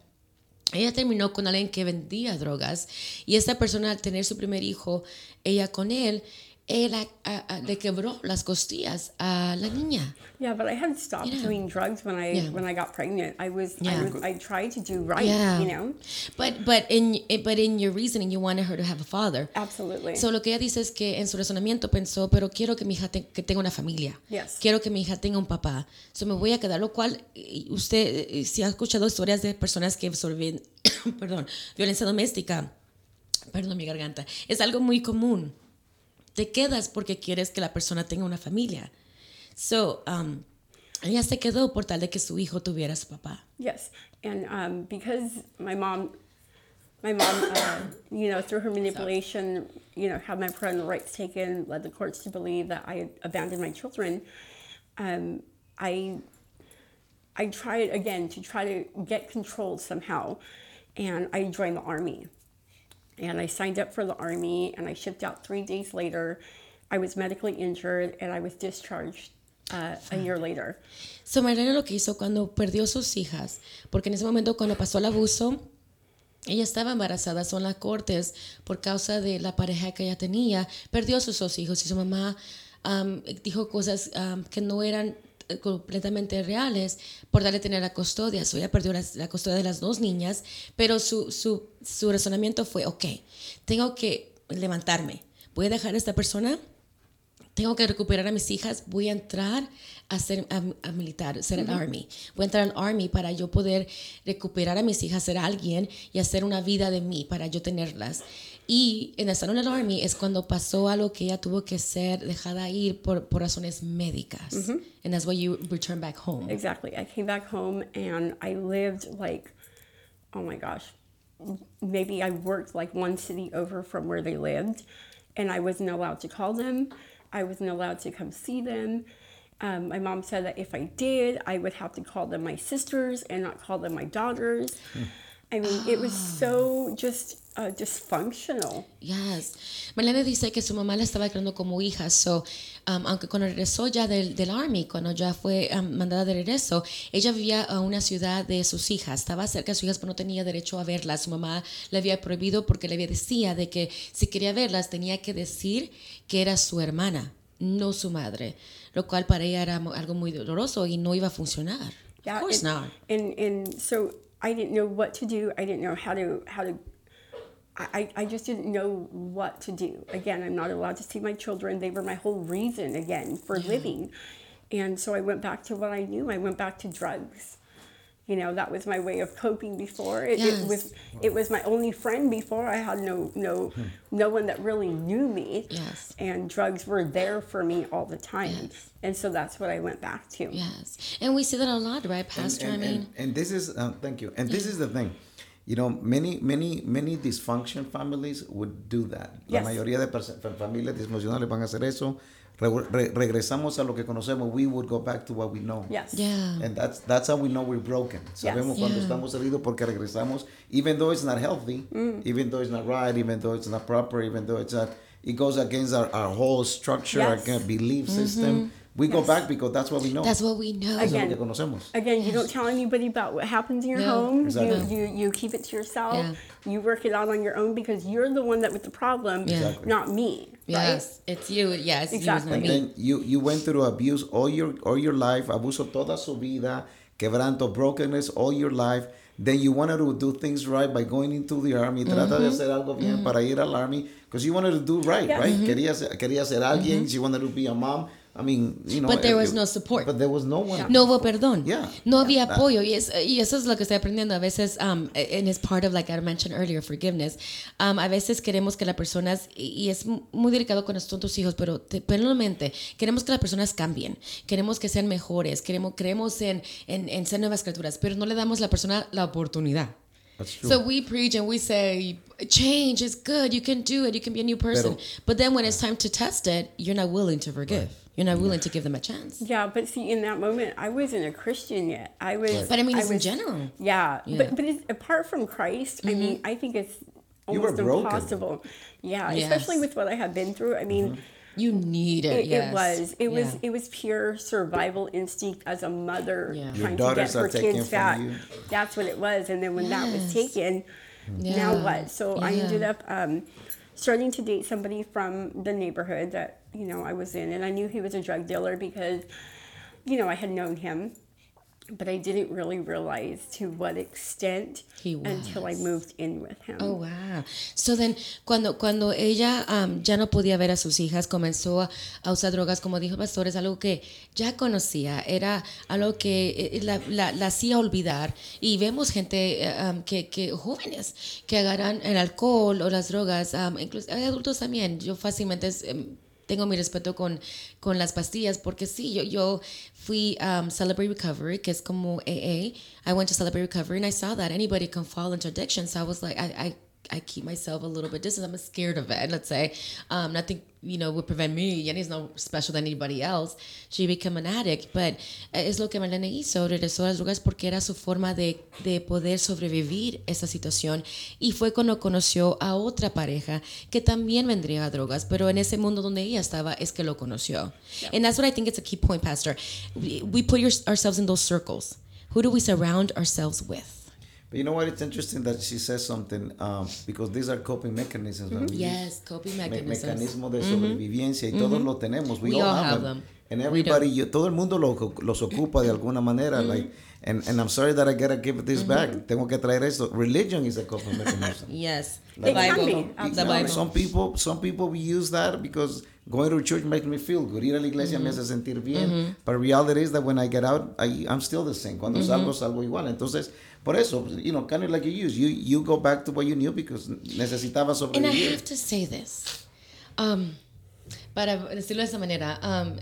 Ella terminó con alguien que vendía drogas y esta persona al tener su primer hijo, ella con él, él a- a- le quebró las costillas a la niña. Yeah, but I had stopped Yeah. doing drugs when I Yeah. when I got pregnant. I was Yeah. I was I tried to do right, Yeah. you know. But but in but in your reasoning you wanted her to have a father. Absolutely. So lo que ella dice es que en su razonamiento pensó, pero quiero que mi hija te- que tenga una familia. Yes. Quiero que mi hija tenga un papá. So me voy a quedar, lo cual y usted eh, si ha escuchado historias de personas que absorben, perdón, violencia doméstica, perdón mi garganta, es algo muy común. Te quedas porque quieres que la persona tenga una familia. So, um, ella se quedó por tal de que su hijo tuviera su papá. Yes, and um, because my mom, my mom, uh, you know, through her manipulation, you know, had my parental rights taken, led the courts to believe that I abandoned my children. Um, I, I tried again to try to get control somehow, and I joined the army. And I signed up for the army, and I shipped out three days later. I was medically injured, and I was discharged uh, a year later. So, Mariana lo que hizo cuando perdió sus hijas, porque en ese momento cuando pasó el abuso, ella estaba embarazada, son las cortes, por causa de la pareja que ella tenía, perdió sus dos hijos y su mamá am, dijo cosas am, que no eran completamente reales por darle tener la custodia. So, ella perdió las- la, custodia de las dos niñas, pero su, su, su razonamiento fue, ok, tengo que levantarme, voy a dejar a esta persona tengo que recuperar a mis hijas, voy a entrar a ser a, a militar, ser el army. Voy a entrar al army para yo poder recuperar a mis hijas, ser alguien y hacer una vida de mí para yo tenerlas. Y en estar en el army es cuando pasó algo que ella tuvo que ser dejada ir por, por razones médicas. And that's why you return back home. Exactly. I came back home and I lived like, oh my gosh, maybe I worked like one city over from where they lived, and I wasn't allowed to call them. I wasn't allowed to come see them. Um, my mom said that if I did, I would have to call them my sisters and not call them my daughters. I mean, it was so just uh, dysfunctional. Yes. Marlene dice que su mamá la estaba criando como hija. So, um, aunque cuando regresó ya del, del Army, cuando ya fue um, mandada de regreso, ella vivía a una ciudad de sus hijas. Estaba cerca de sus hijas, pero no tenía derecho a verlas. Su mamá le había prohibido porque le había decía de que si quería verlas tenía que decir que era su hermana, no su madre. Lo cual para ella era algo muy doloroso y no iba a funcionar. of course and, not. And and so I didn't know what to do. I didn't know how to how to. I, I just didn't know what to do. Again, I'm not allowed to see my children. They were my whole reason again for living. And so I went back to what I knew. I went back to drugs. you know that was my way of coping before it, Yes. it was it was my only friend before i had no no no one that really knew me Yes. and drugs were there for me all the time Yes. and so that's what i went back to Yes. And we see that a lot, right, Pastor? and, I mean, and, and this is uh, thank you and this is the thing you know many many many dysfunction families would do that Yes. la Yes. mayoría de pers- fa- familias disfuncionales van a hacer eso Re- re- regresamos a lo que conocemos we would go back to what we know yes yeah. And that's that's how we know we're broken. Sabemos cuando Yeah. estamos heridos porque regresamos, even though it's not healthy, Mm. even though it's not right, even though it's not proper, even though it's not, it goes against our, our whole structure, our Yes. kind of belief system. We go back because that's what we know. Mm-hmm. That's what we know. Eso Again. que conocemos. Again, you don't tell anybody about what happens in your No. home. Exactly. You, you you keep it to yourself. Yeah. You work it out on your own because you're the one that with the problem, Yeah. Exactly. not me. Right? Yes. It's you. Yes. Exactly. You, And me. then you you went through abuse all your all your life, abuso toda su vida, quebranto, brokenness all your life. Then you wanted to do things right by going into the army. Trata de mm-hmm. hacer algo bien mm-hmm. para ir al army because you wanted to do right, Yes. right? Quería ser, quería ser alguien. Mm-hmm. She wanted to be a mom. I mean, you know. But there was it- no support. But there was no one. No hubo perdón. Yeah. No había apoyo. Y, es- y eso es lo que estoy aprendiendo. A veces, um, and it's part of, like I mentioned earlier, forgiveness. Um, a veces queremos que las personas, y y es muy delicado son tus hijos, pero te, plenamente, queremos que las personas cambien. Queremos que sean mejores. Queremos, creemos en, en, en ser nuevas criaturas, pero no le damos a la persona la oportunidad. That's true. So we preach and we say, change is good. You can do it. You can be a new person. Pero- but then when it's time to test it, you're not willing to forgive. You're not willing to give them a chance. Yeah, but see, in that moment, I wasn't a Christian yet. I was. But I mean, it's in was- general. Yeah, Yeah. but but it's, apart from Christ, I mean, mm-hmm. I think it's You were almost broken. impossible. Yeah, Yes. especially with what I have been through. I mean, mm-hmm. You need it. it, yes. it was it was it was pure survival instinct as a mother Yeah. Your trying to get daughters her kids from fat. you. That's what it was, and then when that was taken, Yeah. now what? So I ended up um, starting to date somebody from the neighborhood that you know I was in, and I knew he was a drug dealer because you know I had known him, but I didn't really realize to what extent He until I was. moved in with him. Oh, wow. So then, cuando, cuando ella um, ya no podía ver a sus hijas, comenzó a, a usar drogas, como dijo el pastor, es algo que ya conocía, era algo que eh, la, la- la hacía olvidar. Y vemos gente, eh, um, que, que jóvenes, que agarran el alcohol o las drogas, um, incluso hay adultos también. Yo fácilmente em, tengo mi respeto con, con las pastillas porque sí, yo, yo fui um, Celebrate Recovery, que es como AA. I went to Celebrate Recovery and I saw that anybody can fall into addiction. So I was like, I, I, I keep myself a little bit distant. I'm scared of it, let's say. Um, nothing, you know, would prevent me. Jenny's no special than anybody else. She became an addict. But es lo que Marlene hizo. Regresó a las drogas porque era su forma de, de poder sobrevivir esa situación. Y fue cuando conoció a otra pareja que también vendría a drogas. Pero en ese mundo donde ella estaba es que lo conoció. And that's what I think it's a key point, Pastor. We, we put your, ourselves in those circles. Who do we surround ourselves with? But you know what? It's interesting that she says something um, because these are coping mechanisms. that we Yes, coping me- mechanisms. mecanismos de sobrevivencia y todos lo tenemos. We, We all, all have, have them. them. And everybody, you, todo el mundo lo, los ocupa de alguna manera. Like, and, and I'm sorry that I gotta give this back. Tengo que traer esto. Religion is a coping mechanism. Yes, It the Bible. be, You know, Bible. Some people, some people we use that because going to church makes me feel good. Ir a la iglesia me hace sentir bien. But reality is that when I get out, I, I'm still the same. Cuando salgo, salgo igual. Entonces, por eso, you know, kind of like you use, you you go back to what you knew because necesitabas And I have to say this, um, para decirlo de esa manera, um,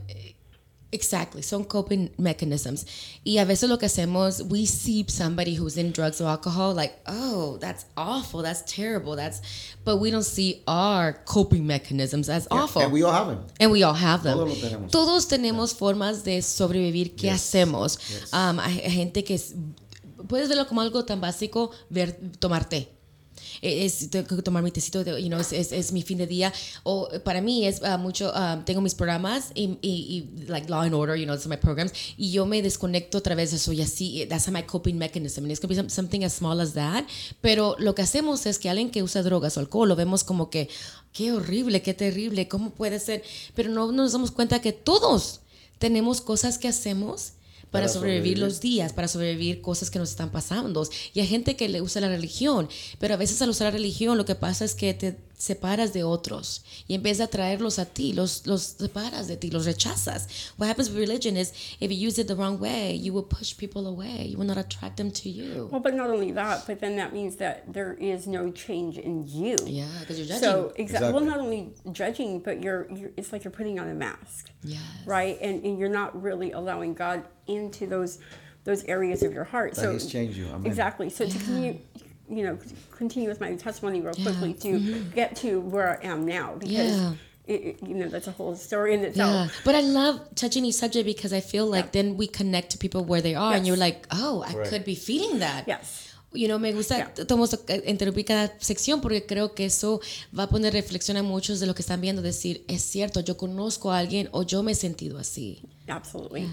exactly, son coping mechanisms. Y a veces lo que hacemos, we see somebody who's in drugs or alcohol, like, oh, that's awful, that's terrible, that's, but we don't see our coping mechanisms as awful. And we all have them. And we all have them. Todos tenemos. Todos tenemos formas de sobrevivir. ¿Qué hacemos? Um, hay gente que es, puedes verlo como algo tan básico, ver, tomar té. Eh, Es tengo que tomar mi tecito, you know, es, es, es mi fin de día. O eh, para mí es ah, mucho, um, tengo mis programas y, y, y, like Law and Order, you know, those are my programs. Y yo me desconecto a través de eso y así, eh, that's my coping mechanism. And it's going to be some- something as small as that. Pero lo que hacemos es que alguien que usa drogas o alcohol lo vemos como que, qué horrible, qué terrible, ¿cómo puede ser? Pero no nos damos cuenta que todos tenemos cosas que hacemos para, Para sobrevivir, sobrevivir. los días, para sobrevivir cosas que nos están pasando. Y hay gente que le usa la religión, pero a veces al usar la religión lo que pasa es que te, separas de otros y en vez de atraerlos a ti, los, los separas de ti, los rechazas. What happens with religion is if you use it the wrong way, you will push people away. You will not attract them to you. Well, but not only that, but then that means that there is no change in you. Yeah, because you're judging. So exactly. Well, not only judging, but you're, you're it's like you're putting on a mask, yes. right? And, and you're not really allowing God into those those areas of your heart. That so He's changed you. Amen. exactly. So to continue, you know, continue with my testimony real quickly to get to where I am now because. Mm-hmm. Yeah. It, it- you know that's a whole story in Yeah, itself. but I love touching each subject because I feel like then we connect to people where they are, and you're like, oh, I Right. could be feeling that. Yes. You know, me gusta Yeah. tomo interrumpir cada sección porque creo que eso va a poner reflexión a muchos de lo que están viendo, decir, es cierto, yo conozco a alguien o yo me he sentido así. absolutely.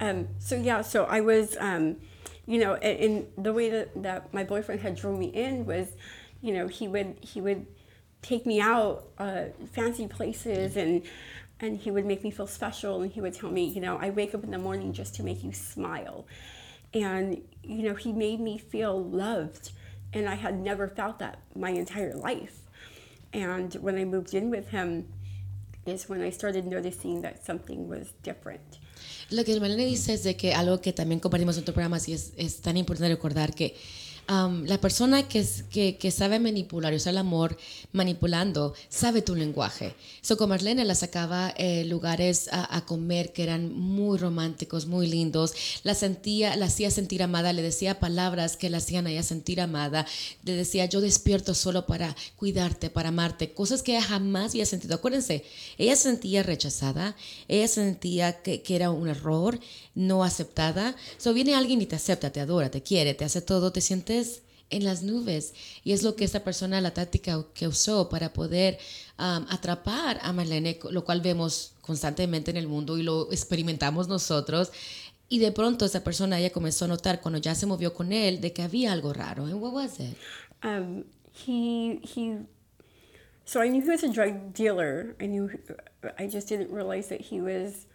Um, so yeah, so I was, um, you know, and, and the way that, that my boyfriend had drew me in was, you know, he would he would take me out uh, fancy places and and he would make me feel special and he would tell me, you know, I wake up in the morning just to make you smile, and you know, he made me feel loved, and I had never felt that my entire life, and when I moved in with him. Is when I started noticing that something was different. Lo que Malene dice es de que algo que también compartimos en otro programa, y es, tan importante recordar que la persona que, que, que sabe manipular y usar el amor manipulando sabe tu lenguaje. So, con Marlene la sacaba eh, lugares a, comer que eran muy románticos, muy lindos. La sentía, la hacía sentir amada, le decía palabras que la hacían a ella sentir amada. Le decía, yo despierto solo para cuidarte, para amarte. Cosas que ella jamás había sentido. Acuérdense, ella se sentía rechazada, ella sentía que, que era un error, no aceptada. So viene alguien y te acepta, te adora, te quiere, te hace todo, te sientes en las nubes. Y es lo que esta persona, la táctica que usó para poder um, atrapar a Marlene, lo cual vemos constantemente en el mundo y lo experimentamos nosotros. Y de pronto esa persona ella comenzó a notar cuando ya se movió con él de que había algo raro. And what was it? um, he he so i knew he was a drug dealer i knew i just didn't realize that he was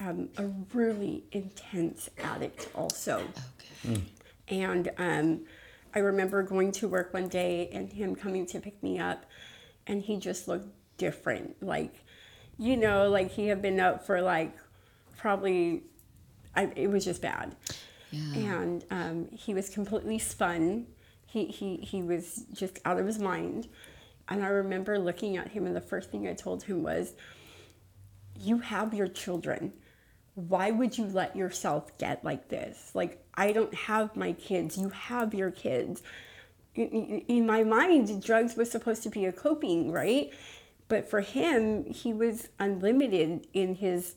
um, a really intense addict also Okay. and um, i remember going to work one day and him coming to pick me up and he just looked different like you know like he had been up for like probably I, it was just bad and um, he was completely spun. He, he, he was just out of his mind. And I remember looking at him, and the first thing I told him was, You have your children. Why would you let yourself get like this? Like, I don't have my kids. You have your kids. In, my mind, drugs was supposed to be a coping, right? But for him, he was unlimited in his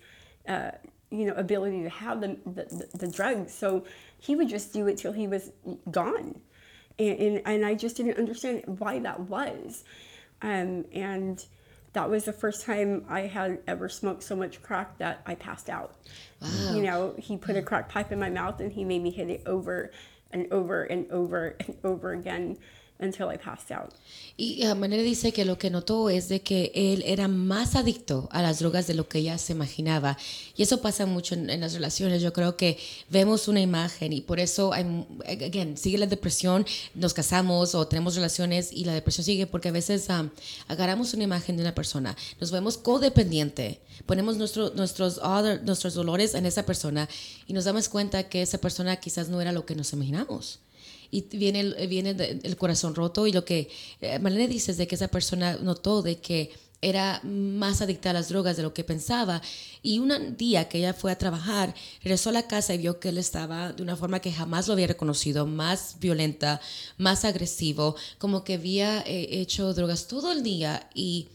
uh, you know ability to have the, the, the, the drugs so he would just do it till he was gone and, and, and i just didn't understand why that was um, and that was the first time i had ever smoked so much crack that i passed out. You know he put a crack pipe in my mouth and he made me hit it over and over and over and over again until i passed out Y uh, Manera dice que lo que notó es de que él era más adicto a las drogas de lo que ella se imaginaba. Y eso pasa mucho en, en las relaciones. Yo creo que vemos una imagen y por eso, hay, again, sigue la depresión, nos casamos o tenemos relaciones y la depresión sigue porque a veces um, agarramos una imagen de una persona, nos vemos codependiente, ponemos nuestro, nuestros, other- nuestros dolores en esa persona y nos damos cuenta que esa persona quizás no era lo que nos imaginamos y viene el, viene de- el corazón roto y lo que eh, Marlene dice es de que esa persona notó de que era más adicta a las drogas de lo que pensaba. Y un día que ella fue a trabajar regresó a la casa y vio que él estaba de una forma que jamás lo había reconocido más violenta más agresivo como que había eh, hecho drogas todo el día y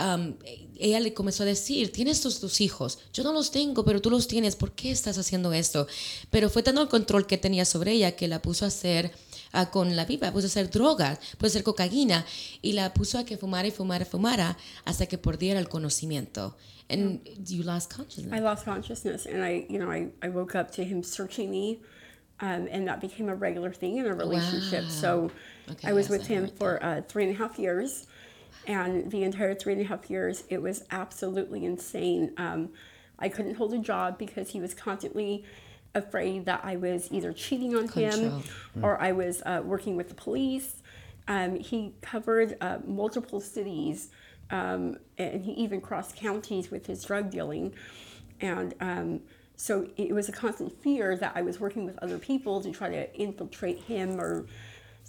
um, ella le comenzó a decir, tienes tus, tus hijos, yo no los tengo, pero tú los tienes, ¿por qué estás haciendo esto? Pero fue tanto el control que tenía sobre ella que la puso a hacer ah, con la pipa, puso a hacer drogas, puso a hacer cocaína y la puso a que fumara y fumara y fumara hasta que perdiera el conocimiento. And you lost consciousness. I lost consciousness, and I, you know, I, I woke up to him searching me, um, and that became a regular thing in a relationship. So Okay, I was yes, with I him for uh, three and a half years, and the entire three and a half years, it was absolutely insane. Um, I couldn't hold a job because he was constantly afraid that I was either cheating on him Control. or I was uh, working with the police. Um, he covered uh, multiple cities, um, and he even crossed counties with his drug dealing. And um, so it was a constant fear that I was working with other people to try to infiltrate him or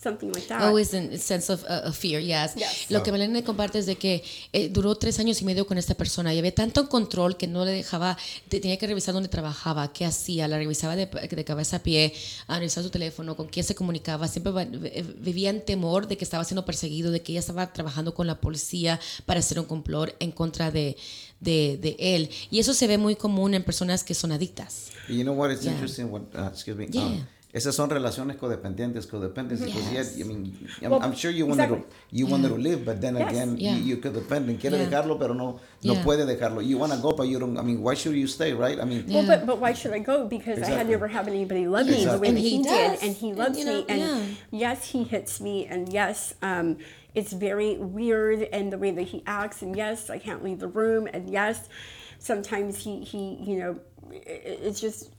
something like that. Always in a sense of, uh, of fear, yes. Yes. Lo que Malene comparte es de que eh, duró tres años y medio con esta persona y había tanto control que no le dejaba, te- tenía que revisar dónde trabajaba, qué hacía, la revisaba de, de cabeza a pie, a revisar su teléfono, con quién se comunicaba, siempre vivía en temor de que estaba siendo perseguido, de que ella estaba trabajando con la policía para hacer un complot en contra de, de, de él. Y eso se ve muy común en personas que son adictas. You know what? It's Yeah. interesting. What, uh, excuse me. Yeah. Um, esas son relaciones codependientes, codependency. Because Yes. yet, I mean, I'm, Well, I'm sure you wanted exactly. to, you wanted to live, but then Yes. again, Yeah. you, you codependent. Quiere Yeah. dejarlo, pero no, no Yeah. puede dejarlo. You want to go, but you don't. I mean, why should you stay, right? I mean, Well, but, but why should I go? Because I had never had anybody love me the way And that he he, does. did, and he And, loves you know, me. And yeah. yes, he hits me, and yes, um, it's very weird, and the way that he acts, and yes, I can't leave the room, and yes, sometimes he he you know, it, it's just.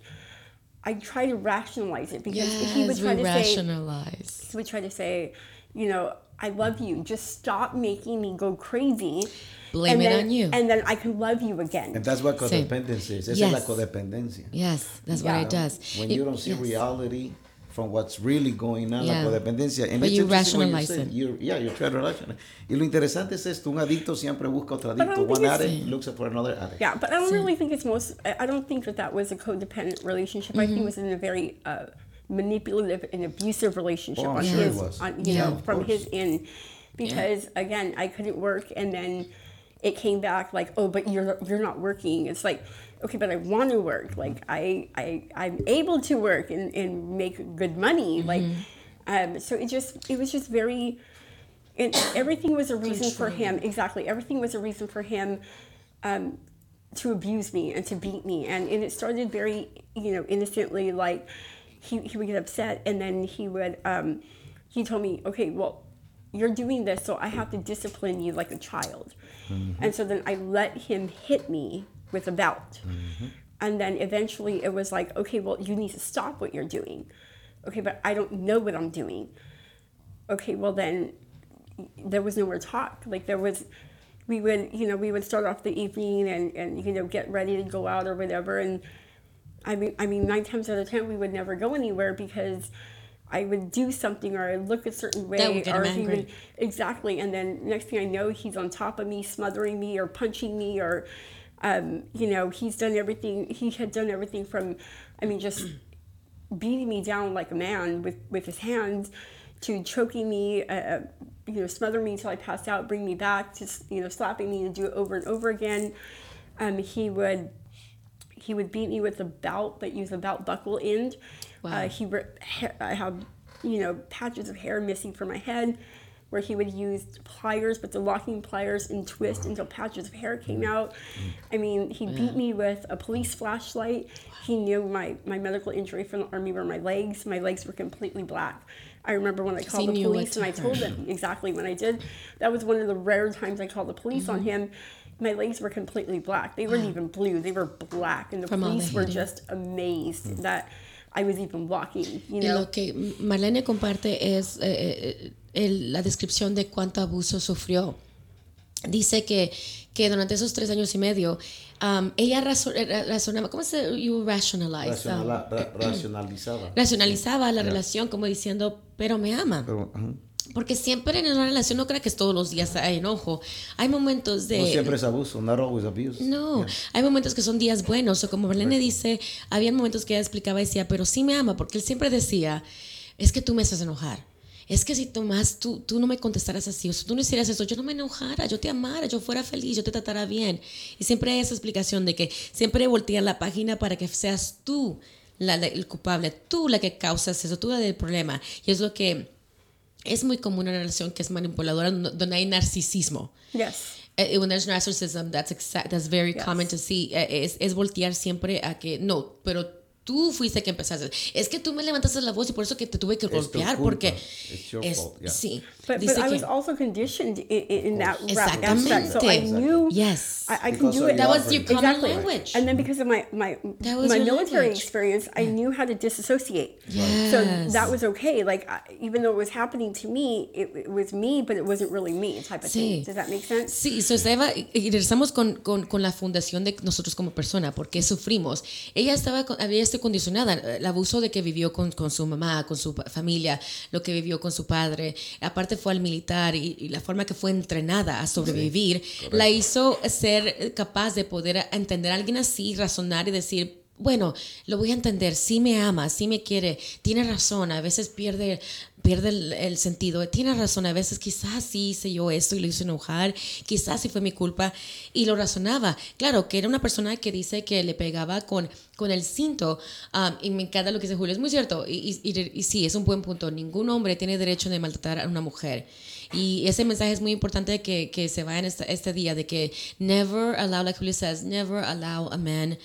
I try to rationalize it because he would try we to say, rationalize. he would try to say, you know, I love you. Just stop making me go crazy. Blame and it then, on you. And then I can love you again. and that's what Same. codependency is. Esa es la Yes. codependencia. Yes, that's what it does. When It- you don't see yes. reality from what's really going on, Yeah. la codependencia. And But it's you interesting what rationalize said. it. You- yeah, you try to rationalize. Y lo interesante es esto, un adicto siempre busca otro adicto. One addict looks for another addict. Yeah, but I don't really think it's most. I I don't think that that was a codependent relationship. I think Mm-hmm. it was in a very uh, manipulative and abusive relationship Oh, I'm on sure it his, was. on, you Yeah. know, from his end, because again, I couldn't work, and then it came back like, oh, but you're you're not working. It's like, okay, but I want to work. Like I I I'm able to work and and make good money. Like, um, so it just it was just very. And everything was a reason for him. Exactly, everything was a reason for him um, to abuse me and to beat me. And, and it started very, you know, innocently. Like he, he would get upset and then he would, um, he told me, okay, well, you're doing this, so I have to discipline you like a child. And so then I let him hit me with a belt. And then eventually it was like, okay, well, you need to stop what you're doing. Okay, but I don't know what I'm doing. Okay, well, then there was nowhere to talk. Like there was, we would, you know, we would start off the evening and, and you know, get ready to go out or whatever. And I mean, I mean, nine times out of ten, we would never go anywhere because I would do something or I'd look a certain way. That would get or him angry. would, exactly. And then next thing I know, he's on top of me, smothering me or punching me or, um, you know, he's done everything. He had done everything from, I mean, just beating me down like a man with, with his hands to choking me, uh, you know, smother me until I passed out, bring me back, to you know, slapping me to do it over and over again. Um, he would he would beat me with a belt, but use a belt buckle end. Uh, he ripped hair, I have you know patches of hair missing from my head, where he would use pliers, but the locking pliers and twist until patches of hair came out. I mean, he beat me with a police flashlight. He knew my, my medical injury from the army were my legs. My legs were completely black. I remember when I called the police and I told them exactly when I did. That was one of the rare times I called the police Mm-hmm. on him. My legs were completely black. They weren't even blue. They were black, and the From all the police were just amazed that I was even walking. You Y know, lo que Marlene comparte es eh, eh, el- la descripción de cuánto abuso sufrió. Dice que, que durante esos tres años y medio, um, ella razo- eh, razonaba, ¿cómo se you rationalize? Um, Racionala- ra- racionalizaba. racionalizaba la relación como diciendo, pero me ama. Pero, ajá. Porque siempre en una relación no crea que es todos los días hay enojo. Hay momentos de... No siempre es abuso, not always abuse. No, hay momentos que son días buenos, o como Marlene dice, había momentos que ella explicaba y decía, pero sí me ama, porque él siempre decía, es que tú me haces enojar. Es que si Tomás, tú, tú no me contestaras así, o si tú no hicieras eso, yo no me enojara, yo te amara, yo fuera feliz, yo te tratara bien. Y siempre hay esa explicación de que siempre voltea la página para que seas tú la, la- el culpable, tú la que causas eso, tú la del problema. Y es lo que es muy común en una relación que es manipuladora, donde hay narcisismo. yes. Uh, when there's narcissism, that's exact, that's very common to see. Uh, es, es voltear siempre a que no, pero tú fuiste que empezaste. Es que tú me levantaste la voz y por eso que te tuve que golpear porque It's your es- yeah. sí. But, Dice but I was also conditioned in, in, that rap aspect. So I Exactamente. knew Yes. I, I can do it. that was your common Exactly. language. And then because of my my That was my military language. experience, I knew how to disassociate. So Yes. that was okay. Like I, even though it was happening to me, it, it was me, but it wasn't really me. Type of Sí. thing. Does that make sense? Sí, so estaba, y regresamos con, con, con la fundación de nosotros como persona, porque sufrimos. Ella estaba, con- había condicionada, el abuso de que vivió con, con su mamá, con su familia, lo que vivió con su padre. Aparte fue al militar y, y la forma que fue entrenada a sobrevivir, la hizo ser capaz de poder entender a alguien así, razonar y decir, bueno, lo voy a entender, sí me ama, sí me quiere, tiene razón, a veces pierde, pierde el, sentido, tiene razón, a veces quizás sí hice yo esto y lo hice enojar, quizás sí fue mi culpa y lo razonaba. Claro, que era una persona que dice que le pegaba con, con el cinto um, y me encanta lo que dice Julio, es muy cierto y, sí, es un buen punto, ningún hombre tiene derecho de maltratar a una mujer. Y ese mensaje es muy importante que, que se vaya en este, este día, de que never allow, like Julio says, never allow a man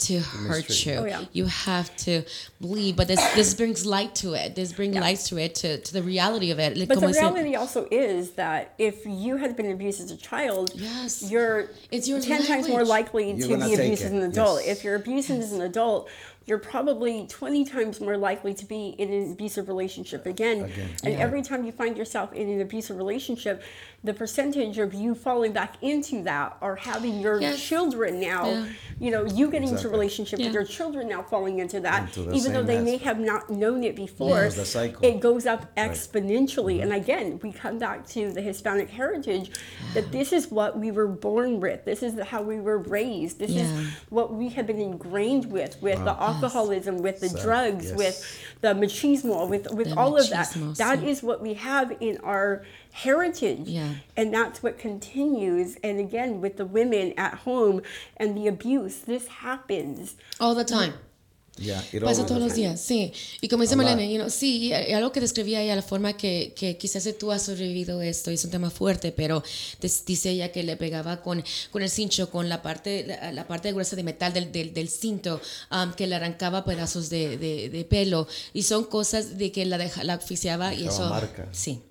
to hurt you. Oh, yeah. You have to believe, but this this brings light to it. This brings light to it, to, to the reality of it. Like, But the dice- reality also is that if you had been abused as a child, Yes. you're It's your ten times more likely You're to be abused it, as an adult. yes. If you're abused as an adult, you're probably 20 times more likely to be in an abusive relationship again. Again. And every time you find yourself in an abusive relationship, the percentage of you falling back into that or having your Yes. children now, Yeah. you know, you getting into a relationship with your children now falling into that, Into the even though same they may have not known it before, It's the cycle. it goes up exponentially. Mm-hmm. And again, we come back to the Hispanic heritage that this is what we were born with. This is how we were raised. This Yeah. is what we have been ingrained with, with the alcoholism, with the Sad, drugs, yes. with the machismo, with with The all of that. machismo, That sí. is what we have in our heritage. Yeah. And that's what continues. And again, with the women at home and the abuse, this happens. all the time. Yeah, Pasa todos los días, sí. Y como dice. Malena, you know, sí, algo que describía ella, la forma que, que quizás tú has sobrevivido esto, es un tema fuerte, pero des- dice ella que le pegaba con, con el cincho, con la parte, la, la parte gruesa de metal del, del, del cinto, um, que le arrancaba pedazos de, de, de pelo. Y son cosas de que la, deja, la asfixiaba y eso... marca. Sí.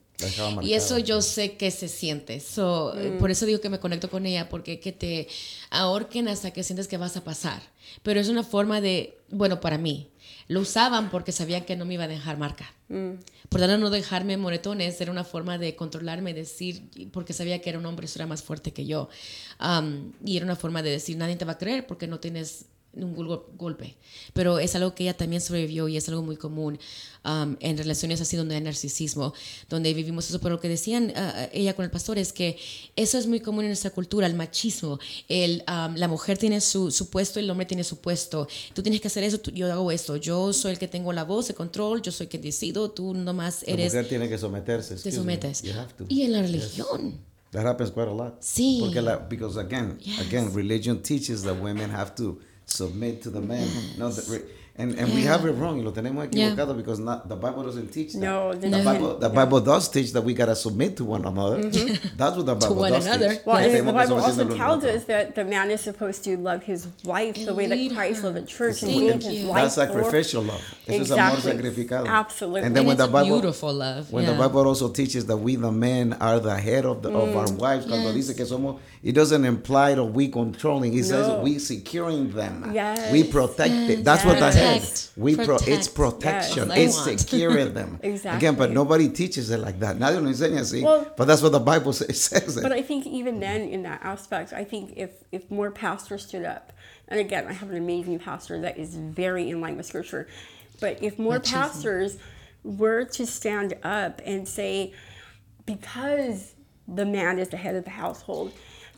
Y eso yo sé que se siente. So, eh, Por eso digo que me conecto con ella, porque que te ahorquen hasta que sientes que vas a pasar. Pero es una forma de, bueno, para mí, lo usaban porque sabían que no me iba a dejar marca. Por tanto, no dejarme moretones era una forma de controlarme, decir, porque sabía que era un hombre, eso era más fuerte que yo. Um, y era una forma de decir, nadie te va a creer porque no tienes un gol- golpe. Pero es algo que ella también sobrevivió y es algo muy común um, en relaciones así donde hay narcisismo, donde vivimos eso. Pero lo que decían uh, ella con el pastor es que eso es muy común en nuestra cultura, el machismo. El, um, la mujer tiene su, su puesto, el hombre tiene su puesto. Tú tienes que hacer eso, tú- yo hago esto. Yo soy el que tengo la voz, el control, yo soy quien decido, tú nomás La eres... mujer tiene que someterse. Te me. sometes. Y en la religión. That happens quite a lot. Sí. Porque la, because again, Yes. again, religion teaches that women have to submit to the man. No, the, re- and and we have it wrong. Y lo tenemos Yeah. because not, the Bible doesn't teach that. No, the, the- Bible, the Bible does teach that we gotta submit to one another. Mm-hmm. That's what the Bible to one does another. teach. Well, Que and the Bible also el uno al tells us that the man is supposed to love his wife the way that Christ loved the church and Thank gave his you. life That's sacrificial love. Eso es amor sacrificado. Absolutely. And then And when it's the Bible, beautiful love. When yeah. the Bible also teaches that we the men are the head of the of our mm. wives, cuando Yes. dice que somos, it doesn't imply that we controlling. It says we securing them. Yes. We protect it. Mm, that's what that Protect. is. We pro, it's protection. Yes. It's securing them. exactly. Again, but nobody teaches it like that. Nadie lo enseña así. Well- but that's what the Bible sa- says. It. But I think even then, in that aspect, I think if if more pastors stood up, and again, I have an amazing pastor that is very in line with Scripture, but if more Machismo. pastors were to stand up and say, because the man is the head of the household,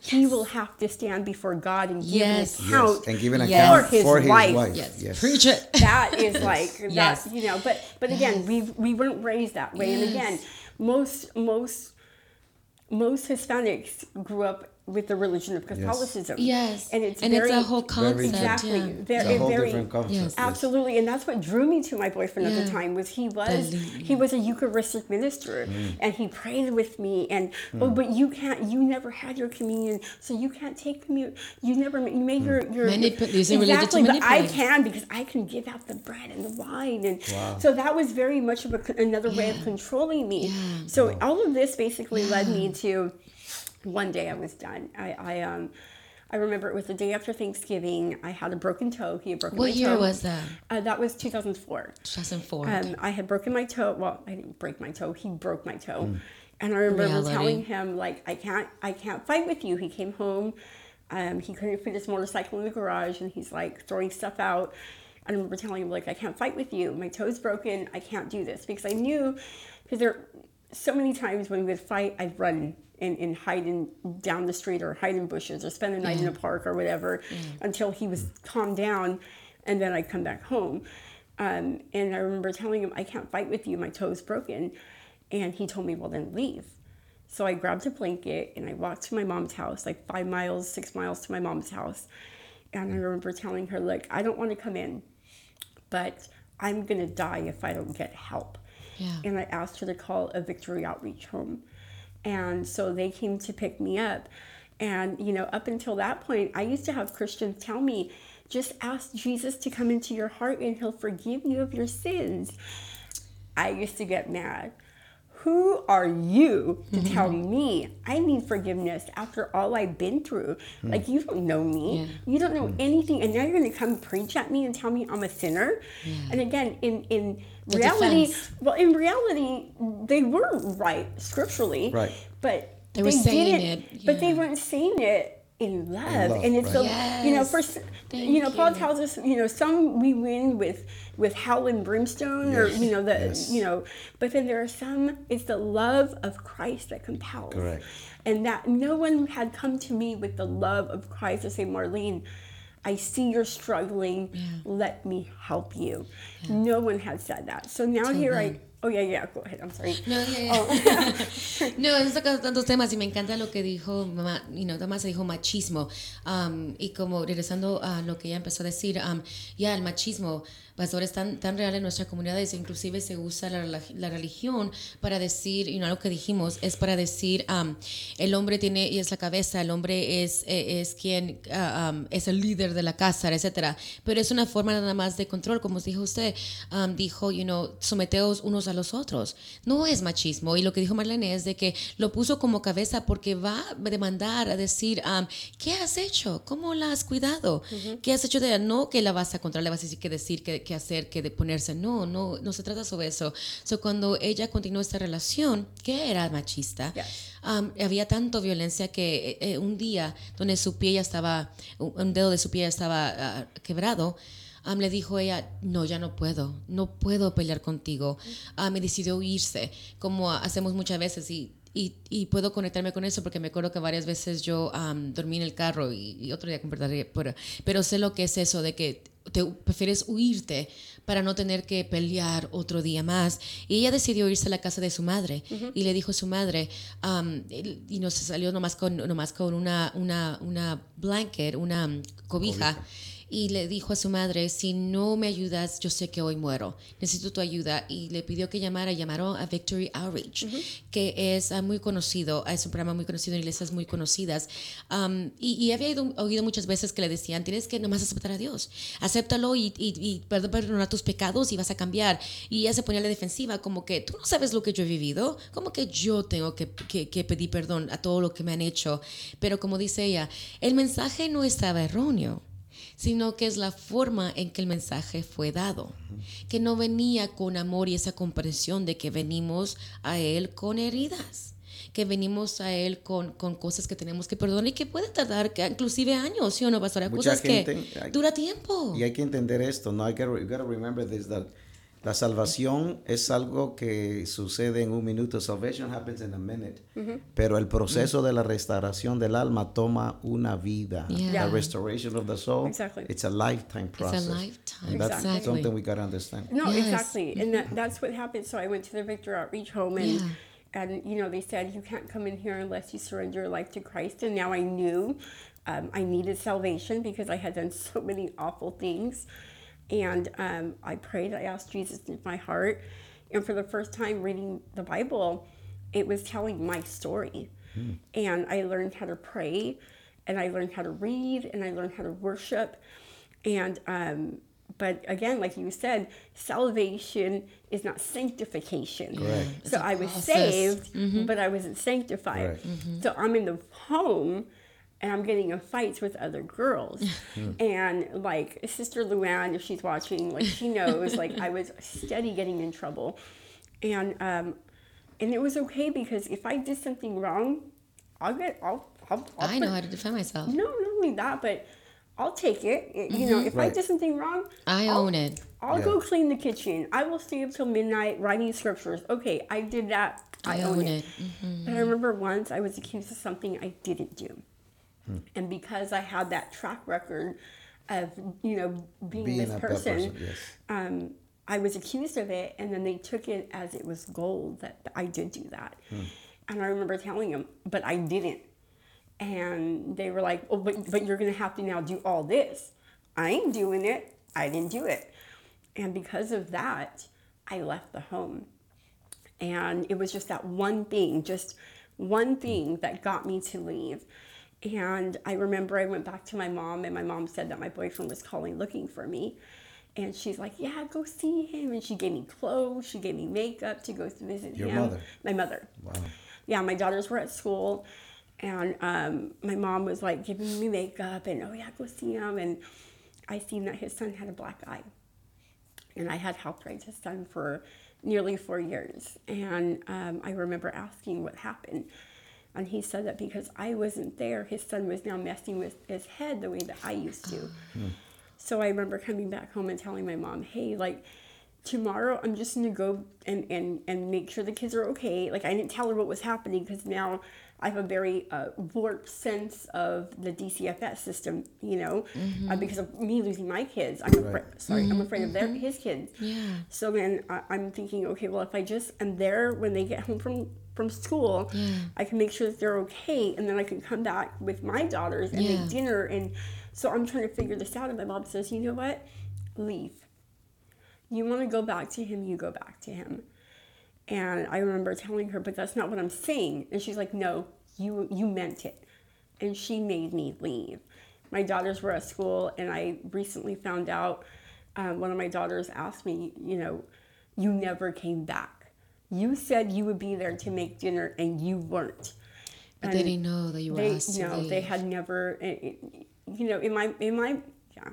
he will have to stand before God and give Yes. an yes, account. and give an Yes. account For his for his wife. wife. Yes. Yes. Preach it. that is like Yes. that you know but but again we we weren't raised that way and again most most most hispanics grew up with the religion of Catholicism. Yes. and it's and very it's a whole concept. exactly yeah. very, It's a whole very different concept. Yes. yes. Absolutely, and that's what drew me to my boyfriend at the time was he was Dali- he was a Eucharistic minister, Mm. and he prayed with me. And oh, but you can't, you never had your communion, so you can't take communion. You never you made your your Manip- using religion to exactly, but I can because I can give out the bread and the wine, and so that was very much of a, con- another way of controlling me. Yeah. So all of this basically led me to one day I was done. I, I um. I remember it was the day after Thanksgiving. I had a broken toe. He had broken my What year toe. was that? Uh, that was 2004. 2004. Um, I had broken my toe. Well, I didn't break my toe. He broke my toe, and I remember Reality. telling him like, "I can't, I can't fight with you." He came home. Um, he couldn't fit his motorcycle in the garage, and he's like throwing stuff out. I remember telling him like, "I can't fight with you. My toe's broken. I can't do this," because I knew because there so many times when we would fight, I'd run and, and hide in down the street or hide in bushes or spend the night in a park or whatever until he was calmed down, and then I'd come back home. Um, and I remember telling him, I can't fight with you, my toe's broken. And he told me, well, then leave. So I grabbed a blanket and I walked to my mom's house, like five miles, six miles to my mom's house. And I remember telling her, like, I don't want to come in, but I'm going to die if I don't get help. Yeah. And I asked her to call a Victory Outreach home. And so they came to pick me up. And, you know, up until that point, I used to have Christians tell me, just ask Jesus to come into your heart and he'll forgive you of your sins. I used to get mad. Who are you to mm-hmm. tell me I need forgiveness after all I've been through? Mm. Like, you don't know me. You don't know mm. anything. And now you're going to come preach at me and tell me I'm a sinner? And again, in, in The reality, defense. well, in reality, they were right scripturally. Right. But They were saying didn't- it, But they weren't saying it in love. love, and it's right. the, you know, first Thank you know, Paul you. tells us, you know, some we win with with hell and brimstone or, you know, the, yes. you know, but then there are some, it's the love of Christ that compels. Correct. And that no one had come to me with the love of Christ to say, Marlene, I see you're struggling. Let me help you. No one had said that. So now here I, oh yeah, yeah, go ahead. I'm sorry. No, ya, ya. no, hemos tocado tantos temas y me encanta lo que dijo mamá, you know, además dijo machismo. Um, y como regresando a lo que ella empezó a decir, um, ya el machismo, pastor, es tan, tan real en nuestra comunidad, es inclusive se usa la, la- religión para decir, y no lo que dijimos, es para decir, um, el hombre tiene, y es la cabeza, el hombre es, eh, es quien ah, um, es el líder de la casa, etcétera. Pero es una forma nada más de control, como dijo usted, um, dijo, you know, someteos unos a los otros. No es machismo. Y lo que dijo Marlene es de que lo puso como cabeza porque va a demandar a decir, um, ¿qué has hecho? ¿Cómo la has cuidado? ¿Qué has hecho de ella? No que la vas a controlar, le vas a decir qué decir, qué, qué hacer, qué de ponerse. No, no, no se trata sobre eso. So, cuando ella continuó esta relación, que era machista, Yes. Um, había tanto violencia que eh, eh, un día donde su pie ya estaba, un, dedo de su pie ya estaba ah, quebrado, um, le dijo ella, no, ya no puedo, no puedo pelear contigo. Me decidió irse, como hacemos muchas veces y... Y, y puedo conectarme con eso porque me acuerdo que varias veces yo um, dormí en el carro y, y otro día compartiré, pero, pero sé lo que es eso de que te prefieres huirte para no tener que pelear otro día más. Y ella decidió irse a la casa de su madre y le dijo a su madre, um, y no se salió nomás con, nomás con una, una, una blanket, una um, cobija. Y le dijo a su madre, si no me ayudas, yo sé que hoy muero. Necesito tu ayuda. Y le pidió que llamara. Llamaron a Victory Outreach, que es ah, muy conocido. Es un programa muy conocido en iglesias muy conocidas. Um, y, y había oído, oído muchas veces que le decían, tienes que nomás aceptar a Dios. Acéptalo y, y, y perdonar tus pecados y vas a cambiar. Y ella se ponía a la defensiva, como que tú no sabes lo que yo he vivido. Como que yo tengo que, que- que pedir perdón a todo lo que me han hecho. Pero como dice ella, el mensaje no estaba erróneo sino que es la forma en que el mensaje fue dado, que no venía con amor y esa comprensión de que venimos a Él con heridas, que venimos a Él con, con cosas que tenemos que perdonar y que puede tardar que inclusive años, ¿sí o no, pastora? Mucha Cosas gente- que dura tiempo. Y hay que entender esto, ¿no? Hay que, you gotta remember this, that la salvación es algo que sucede en un minuto. Salvation happens in a minute. Mm-hmm. Pero el proceso mm-hmm. de la restauración del alma toma una vida. Yeah. The restoration of the soul, Exactly. it's a lifetime process. It's a lifetime, And that's exactly. something we gotta understand. No, Yes. exactly, and that, mm-hmm. that's what happened. So I went to the Victory Outreach Home, and Yeah. and you know they said you can't come in here unless you surrender your life to Christ. And now I knew um, I needed salvation because I had done so many awful things. And um, I prayed. I asked Jesus into my heart, and for the first time reading the Bible, it was telling my story. And I learned how to pray, and I learned how to read, and I learned how to worship. And um, but again, like you said, salvation is not sanctification. Correct. So I was process. saved, but I wasn't sanctified. Right. So I'm in the home and I'm getting in fights with other girls. and like Sister Luann, if she's watching, like she knows, like I was steady getting in trouble. And um and it was okay because if I did something wrong, I'll get I'll I'll, I'll I know put- how to defend myself. no, not only that, but I'll take it. It- You know, if I did something wrong, I I'll- own it. I'll Yeah. go clean the kitchen. I will stay up till midnight writing scriptures. Okay, I did that. I, I own, own it. it. Mm-hmm. But I remember once I was accused of something I didn't do. And because I had that track record of, you know, being, Being this person, person, yes. um, I was accused of it, and then they took it as it was gold that I did do that. And I remember telling them, but I didn't. And they were like, "Oh, but but you're gonna have to now do all this." I ain't doing it. I didn't do it. And because of that, I left the home. And it was just that one thing, just one thing that got me to leave. And I remember I went back to my mom, and my mom said that my boyfriend was calling looking for me. And she's like, Yeah, go see him. And she gave me clothes, she gave me makeup to go to visit Your him. mother? My mother. Wow. Yeah, my daughters were at school, and um, my mom was like giving me makeup, and oh, yeah, go see him. And I seen that his son had a black eye and I had helped raise his son for nearly four years. And um, I remember asking what happened. And he said that because I wasn't there, his son was now messing with his head the way that I used to. So I remember coming back home and telling my mom, hey, like, tomorrow I'm just gonna go and, and, and make sure the kids are okay. Like, I didn't tell her what was happening because now I have a very uh, warped sense of the DCFS system, you know, uh, because of me losing my kids. I'm afraid, sorry, I'm afraid of their his kids. Yeah. So then I, I'm thinking, okay, well, if I just am there when they get home from from school, I can make sure that they're okay, and then I can come back with my daughters and Yeah. make dinner. And so I'm trying to figure this out. And my mom says, you know what, leave. You want to go back to him, you go back to him. And I remember telling her, but that's not what I'm saying. And she's like, no, you you meant it. And she made me leave. My daughters were at school, and I recently found out um, one of my daughters asked me, you know, you never came back. You said you would be there to make dinner, and you weren't. But they didn't know that you were They asked to no, they had never. eh, eh, You know, in my in my yeah,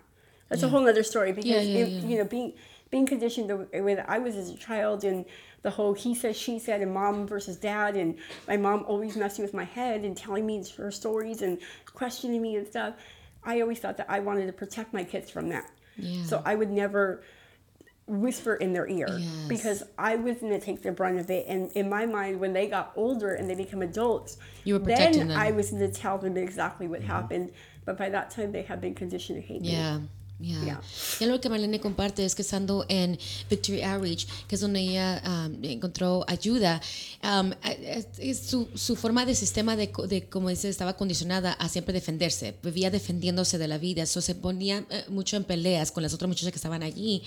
that's a whole other story because yeah, if, yeah. you know being being conditioned the way that I was as a child and the whole he said she said and mom versus dad and my mom always messing with my head and telling me her stories and questioning me and stuff. I always thought that I wanted to protect my kids from that. Yeah. So I would never whisper in their ear Yes. because I was going to take the brunt of it. And in my mind, when they got older and they become adults, You were protecting then them. Mm-hmm. I was going to tell them exactly what happened. But by that time, they had been conditioned to hate me. Yeah. Yeah. Yeah. Y algo que Marlene comparte es que estando en Victory Outreach, que es donde ella um, encontró ayuda, um, es, su, su forma de sistema de, de, como dice, estaba condicionada a siempre defenderse, vivía defendiéndose de la vida, eso se ponía eh, mucho en peleas con las otras muchachas que estaban allí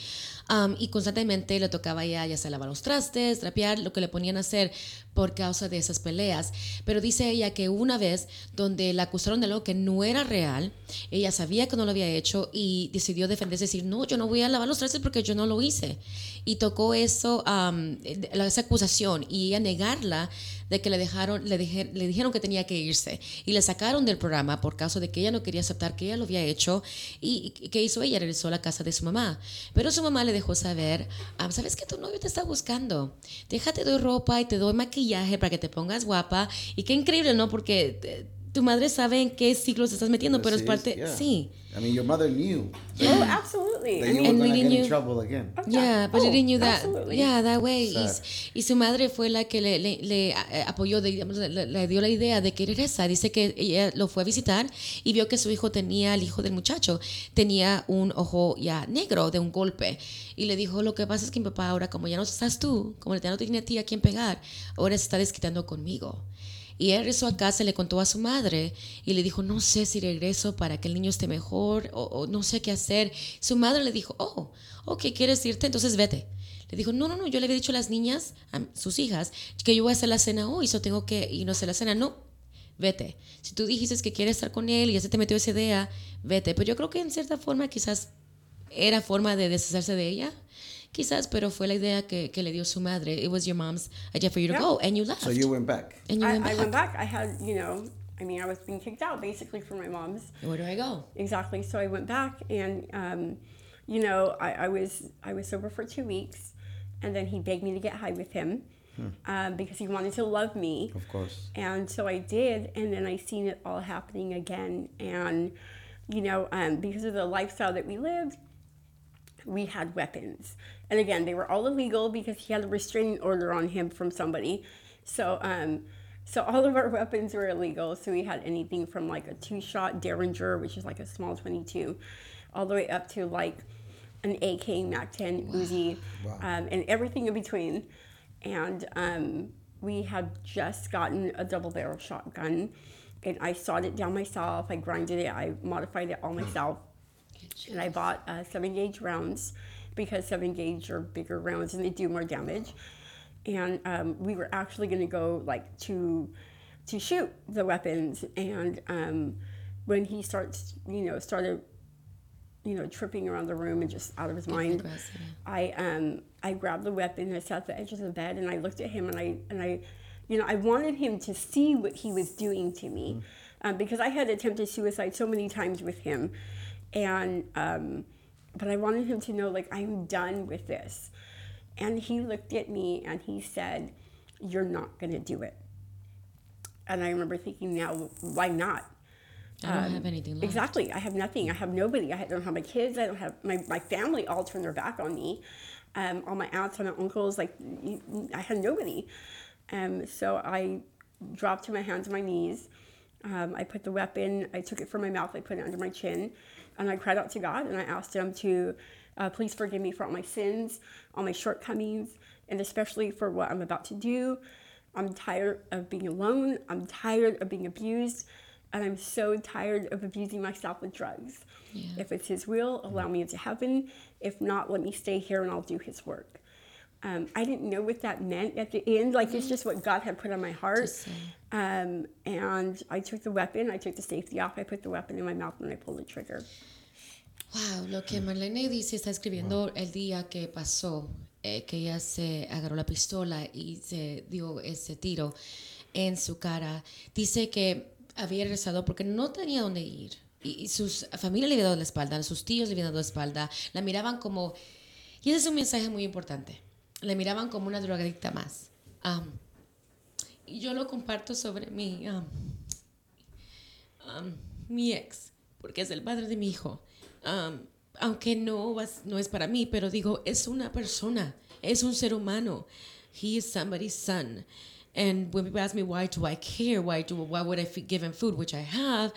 um, y constantemente le tocaba a ella ya sea lavar los trastes, trapear, lo que le ponían a hacer por causa de esas peleas. Pero dice ella que una vez donde la acusaron de algo que no era real, ella sabía que no lo había hecho y decidió defenderse, decir, no, yo no voy a lavar los trastes porque yo no lo hice. Y tocó eso, um, la- esa acusación y ella negarla de que le dejaron, le, dije- le dijeron que tenía que irse y le sacaron del programa por causa de que ella no quería aceptar que ella lo había hecho y, y ¿qué hizo ella? Regresó a la casa de su mamá. Pero su mamá le dejó saber, ah, ¿sabes que tu novio te está buscando? Déjate doy ropa y te doy maquillaje para que te pongas guapa y qué increíble, ¿no? Porque... tu madre sabe en qué ciclos te estás metiendo, pero es parte, yeah. sí. I mean, your mother knew Oh, absolutely. that you were And going to leading get in trouble again. Yeah, but Oh, you that, absolutely. yeah, that way. Y, y su madre fue la que le, le- le, eh, apoyó, de- le, le dio la idea de que regresa. Dice que ella lo fue a visitar y vio que su hijo tenía, el hijo del muchacho, tenía un ojo ya negro de un golpe. Y le dijo, lo que pasa es que mi papá ahora, como ya no estás tú, como ya no tiene a ti a quien pegar, ahora se está desquitando conmigo. Y él regresó a casa, le contó a su madre y le dijo, no sé si regreso para que el niño esté mejor o, no sé qué hacer. Su madre le dijo, oh, ok, ¿quieres irte? Entonces vete. Le dijo, no, no, no, yo le había dicho a las niñas, a sus hijas, que yo voy a hacer la cena hoy, so tengo que ir a hacer la cena. No, vete. Si tú dijiste que quieres estar con él y ya se te metió esa idea, vete. Pero yo creo que en cierta forma quizás era forma de deshacerse de ella. Quizás, pero fue la idea que, que le dio su madre. It was your mom's idea for you to Yeah. go, and you left. So you went back. and you I, went I back. went back. I had, you know, I mean, I was being kicked out basically from my mom's. Where do I go? Exactly. So I went back, and um, you know, I, I was I was sober for two weeks, and then he begged me to get high with him um, because he wanted to love me. Of course. And so I did, and then I seen it all happening again. And you know, um, because of the lifestyle that we lived, we had weapons. And again, they were all illegal because he had a restraining order on him from somebody. So, um, so all of our weapons were illegal. So we had anything from like a two-shot Derringer, which is like a small 22, all the way up to like an AK Mac-10 Uzi, um, and everything in between. And um, we had just gotten a double-barrel shotgun, and I sawed it down myself. I grinded it. I modified it all myself and I bought uh, seven gauge rounds because seven gauge are bigger rounds and they do more damage. And um, we were actually going to go like to to shoot the weapons. And um, when he starts, you know, started, you know, tripping around the room and just out of his mind, I um I grabbed the weapon and I sat at the edge of the bed and I looked at him and I and I, you know, I wanted him to see what he was doing to me, um, because I had attempted suicide so many times with him, and um, but I wanted him to know like I'm done with this, and he looked at me and he said, "You're not gonna do it." And I remember thinking, now why not? I don't have anything left. Exactly. I have nothing. I have nobody. I don't have my kids. I don't have my, my family all turned their back on me. Um, all my aunts and my uncles, like, I had nobody. Um, so I dropped to my hands and my knees. Um, I put the weapon, I took it from my mouth, I put it under my chin, and I cried out to God and I asked Him to uh, please forgive me for all my sins, all my shortcomings, and especially for what I'm about to do. I'm tired of being alone. I'm tired of being abused. And I'm so tired of abusing myself with drugs. If it's His will, allow me into heaven. If not, let me stay here and I'll do His work. Um, I didn't know what that meant at the end. Like, it's just what God had put on my heart. Um, and I took the weapon, I took the safety off, I put the weapon in my mouth, and I pulled the trigger. Wow, lo que Marlene dice está escribiendo el día que pasó, eh, que ella se agarró la pistola y se dio ese tiro en su cara. Dice que había regresado porque no tenía dónde ir. Y, y sus familia le había dado la espalda, sus tíos le habían dado la espalda. La miraban como... Y ese es un mensaje muy importante. La miraban como una drogadicta más. Am, y yo lo comparto sobre mi, am, am, mi ex, porque es el padre de mi hijo. Aunque no, vas- no es para mí, pero digo, es una persona, es un ser humano. He is somebody's son. And when people ask me why do I care, why do why would I give him food, which I have,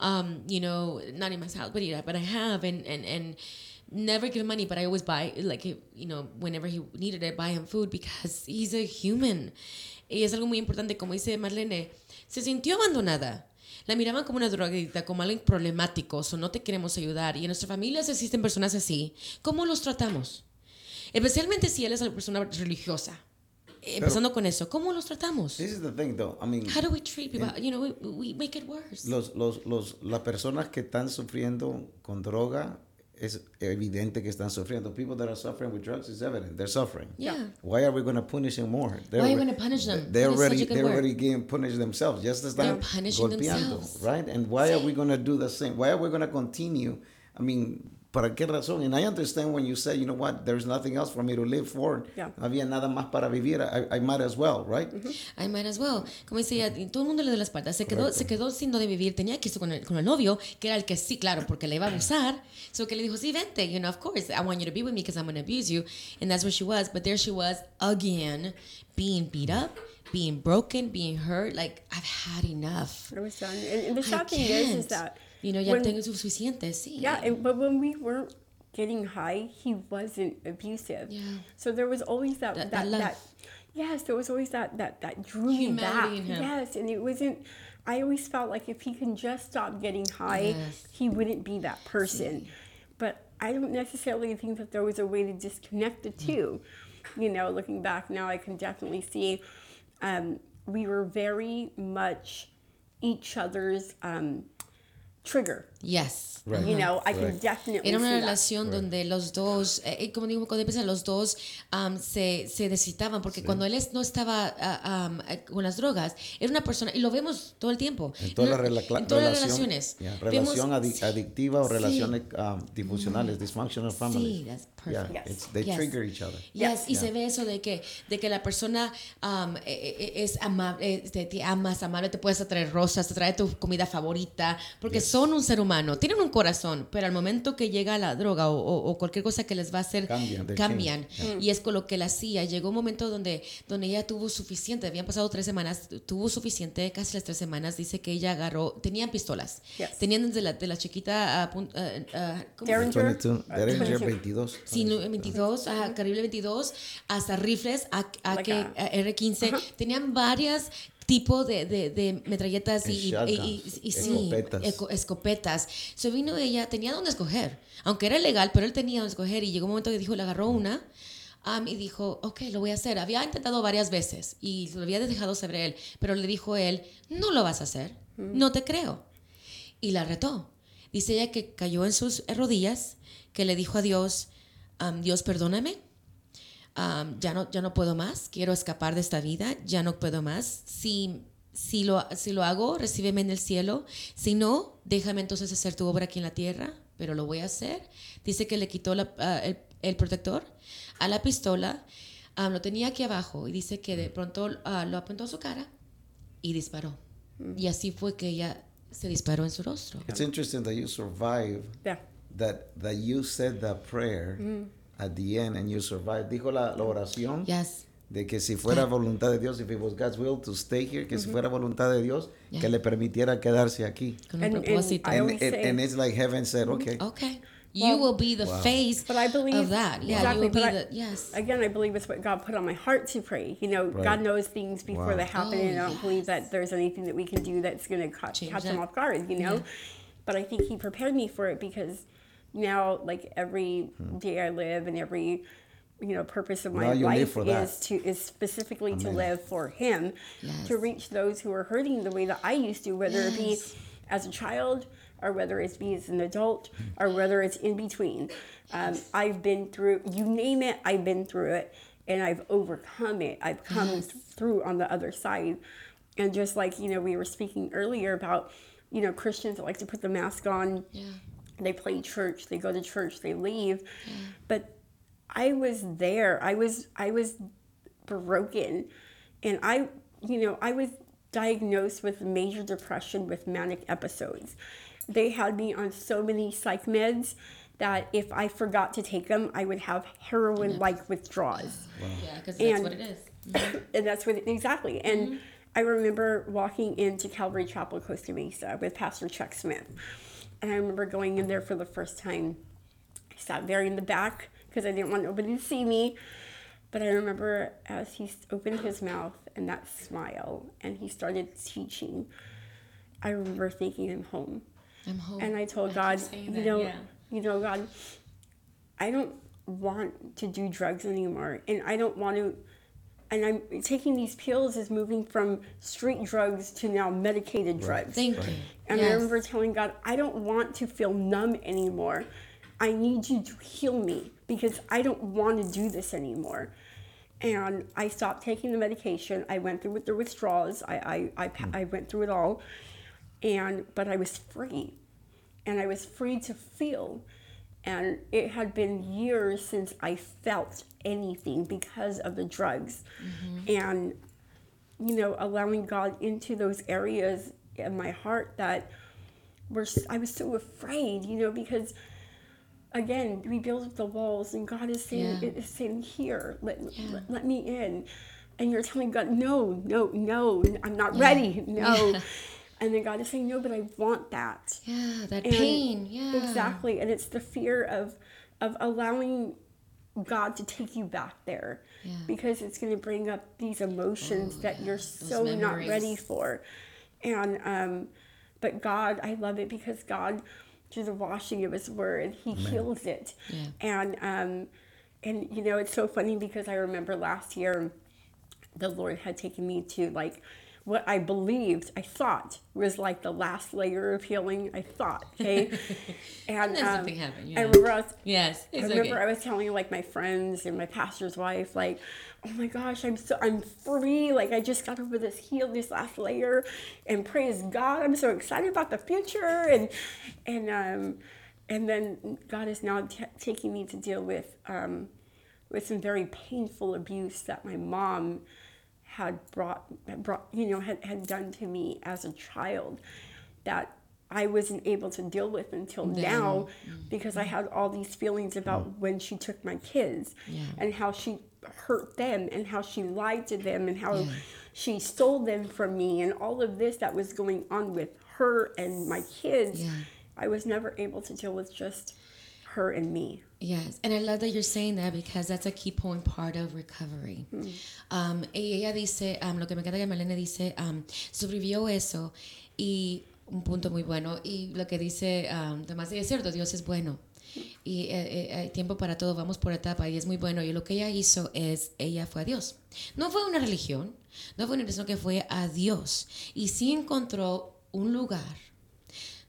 um, you know, not in my house, but yeah, but I have, and and and never give him money, but I always buy like you know whenever he needed it, buy him food because he's a human. Y es algo muy importante, como dice Marlene, se sintió abandonada. La miraban como una drogadicta, como alguien problemático, o no te queremos ayudar. Y en nuestras familias existen personas así. ¿Cómo los tratamos? Especialmente si él es una persona religiosa. Empezando con eso, ¿cómo los tratamos? This is the thing, though. I mean, How do we treat people? You know, we, we make it worse. los, los, los, las personas que están sufriendo con droga es evidente que están sufriendo. People that are suffering with drugs is evident. They're suffering. Yeah. Why are we going to punish them more? They're Why are we gonna punish them? They're That is already such a good they're word. already getting punished themselves. Just as They're punishing golpeando, themselves. right? And why are we going to do the same? Why are we going to continue? I mean, ¿Para qué razón? And I understand when you say, you know what, there's nothing else for me to live for. Yeah. No había nada más para vivir. I, I might as well, right? I might as well. Como y todo el mundo le dio la espalda. Se quedó, se quedó sin donde vivir. Tenía que irse con el, con el novio, que era el que sí, claro, porque le iba a abusar. So que le dijo, sí, vente. You know, of course, I want you to be with me because I'm going to abuse you. And that's where she was. But there she was again, being beat up, being broken, being hurt. Like, I've had enough. I was done. And, and the I shocking is, is that You know, ya when- tengo suficiente, sí. Yeah, and, but when we weren't getting high, he wasn't abusive. Yeah. So there was always that That- that, that that, yes, there was always that that that drew me back. Humanity in him. Yes, and it wasn't. I always felt like if he can just stop getting high, Yes. he wouldn't be that person. But I don't necessarily think that there was a way to disconnect the two. You know, looking back now, I can definitely see um, we were very much each other's um, trigger. Yes. Right. You know, I can definitely Era una see that. relación donde los dos, eh, eh, como digo, cuando empiezan los dos am, se, se necesitaban, porque cuando él es- no estaba am, eh, con las drogas, era una persona, y lo vemos todo el tiempo. En todas No- las rela- en todas las relación- relaciones. yeah, Vemos- relación sí, adictiva o sí. relaciones um, disfuncionales, dysfunctional families. Sí, that's Yeah, perfect. it's, they Yes. trigger each other. Yes, y se ve eso de que, de que la persona eh, es amable, te, te amas, amable, te puedes traer rosas, te trae tu comida favorita, porque son un ser humano, tienen un corazón, pero al momento que llega la droga o, o- o cualquier cosa que les va a hacer, Cambian. Y es con lo que la hacía. Llegó un momento donde, donde ella tuvo suficiente, habían pasado tres semanas, tuvo suficiente, casi las tres semanas, dice que ella agarró, tenían pistolas, Yes. tenían desde la, de la chiquita a, pun- a- a- ¿cómo? Derringer. 22, Uh, Derringer 22. 22. Sí, no, 22, ajá, calibre 22, hasta rifles, a, a Like que, a- a R15. Tenían varias tipos de, de, de metralletas y, y, y- y- sí, escopetas. eco- escopetas. So vino ella, tenía donde escoger, aunque era ilegal, pero él tenía donde escoger y llegó un momento que dijo, le agarró una. um, y dijo, ok, lo voy a hacer. Había intentado varias veces y lo había dejado saber él, pero le dijo él, no lo vas a hacer, no te creo y la retó. Dice ella que cayó en sus rodillas, que le dijo a Dios, am, Dios perdóname, am, ya, no, ya no puedo más, quiero escapar de esta vida, ya no puedo más. Si, si, lo, si lo hago, recíbeme en el cielo. Si no, déjame entonces hacer tu obra aquí en la tierra, pero lo voy a hacer. Dice que le quitó la- ah, el, el protector a la pistola, am, lo tenía aquí abajo y dice que de pronto ah, lo apuntó a su cara y disparó. Y así fue que ella se disparó en su rostro. It's interesting that you survived, Yeah. that, that you said that prayer at the end and you survived. Dijo la, la oración Yes. de que si fuera voluntad de Dios, if it was God's will to stay here, que si mm-hmm. fuera voluntad de Dios, que le permitiera quedarse aquí. Con un And- and propósito. And, and, and it's like heaven said, mm-hmm. okay. okay. You will be the face But I believe of that. Yeah, exactly. you will be I- the yes. Again, I believe it's what God put on my heart to pray. You know, Right. God knows things before Wow. they happen, Oh, and I don't believe that there's anything that we can do that's going to catch, catch them off guard. You know, but I think He prepared me for it because now, like every day I live and every you know purpose of my life is to is specifically to live for Him, Yes. to reach those who are hurting the way that I used to, whether it be as a child or whether it's be as an adult or whether it's in between. Um, I've been through, you name it, I've been through it and I've overcome it. I've come Yes. through on the other side. And just like, you know, we were speaking earlier about, you know, Christians that like to put the mask on, Yeah. They play church, they go to church, they leave. Mm. But I was there. I was I was broken. And I you know, I was diagnosed with major depression with manic episodes. They had me on so many psych meds that if I forgot to take them, I would have heroin like withdrawals Yeah, because that's And- what it is. Mm-hmm. and that's what it, exactly. And mm-hmm. I remember walking into Calvary Chapel, Costa Mesa, with Pastor Chuck Smith, and I remember going in there for the first time. I sat very in the back because I didn't want nobody to see me. But I remember as he opened his mouth and that smile, and he started teaching. I remember thinking, "I'm home." I'm home. And I told keep God, you that, know, yeah. you know, God, I don't want to do drugs anymore, and I don't want to. And I'm taking these pills is moving from street drugs to now medicated drugs. Thank you. And I remember telling God, I don't want to feel numb anymore. I need you to heal me because I don't want to do this anymore. And I stopped taking the medication. I went through with the withdrawals. I, I, I, pa- mm. I went through it all. And but I was free. And I was free to feel. And it had been years since I felt anything because of the drugs. Mm-hmm. And, you know, allowing God into those areas in my heart that were, I was so afraid, you know, because again, we build up the walls and God is saying, Yeah. it is saying, here, let, let, let me in. And you're telling God, no, no, no, I'm not ready, no. And then God is saying, no, but I want that. Yeah, that And- pain. Yeah. Exactly. And it's the fear of of allowing God to take you back there. Yeah. Because it's gonna bring up these emotions Oh, that yeah, you're so not ready for. And um but God, I love it because God through the washing of his word, he heals it. Yeah. And um and you know, it's so funny because I remember last year the Lord had taken me to like what I believed, I thought was like the last layer of healing. I thought, okay, and then um, something happened, I remember I was, Yes, I remember okay. I was telling like my friends and my pastor's wife, like, oh my gosh, I'm so I'm free. Like I just got over this heal, this last layer, and praise God, I'm so excited about the future. And and um, and then God is now t- taking me to deal with um, with some very painful abuse that my mom had brought brought you know had, had done to me as a child that I wasn't able to deal with until now mm-hmm. because I had all these feelings about when she took my kids Yeah. and how she hurt them and how she lied to them and how she stole them from me and all of this that was going on with her and my kids Yeah. I was never able to deal with just her and me Yes, and I love that you're saying that because that's a key point part of recovery. Um, y ella dice, um, lo que me encanta que Malene dice, um, sobrevivió eso y un punto muy bueno. Y lo que dice um, Tomás, y es cierto, Dios es bueno. Y eh, eh, hay tiempo para todo, vamos por etapa y es muy bueno. Y lo que ella hizo es, ella fue a Dios. No fue una religión, no fue una religión que fue a Dios. Y sí encontró un lugar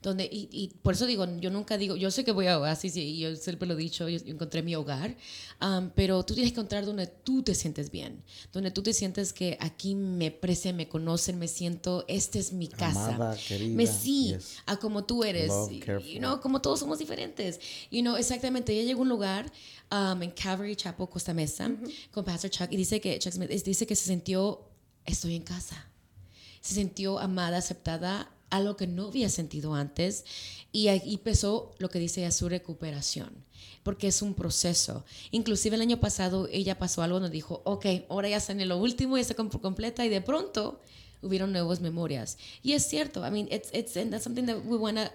donde y, y por eso digo yo nunca digo yo sé que voy a así sí yo siempre lo he dicho yo encontré mi hogar pero tú tienes que encontrar donde tú te sientes bien donde tú te sientes que aquí me aprecian me conocen me siento esta es mi casa Amada, querida, me sí yes. a como tú eres Love, y- careful. you know, como todos somos diferentes you know exactamente ella llegó a un lugar um, en Calvary Chapel Costa Mesa con Pastor Chuck y dice que Chuck Smith dice que se sintió estoy en casa se sintió amada, aceptada, algo que no había sentido antes. Y ahí empezó lo que dice ella, su recuperación, porque es un proceso. Inclusive el año pasado ella pasó algo donde dijo, ok, ahora ya está en lo último, ya está com- completa, y de pronto hubieron nuevas memorias. Y es cierto, I mean, it's, it's, and that's something that we want to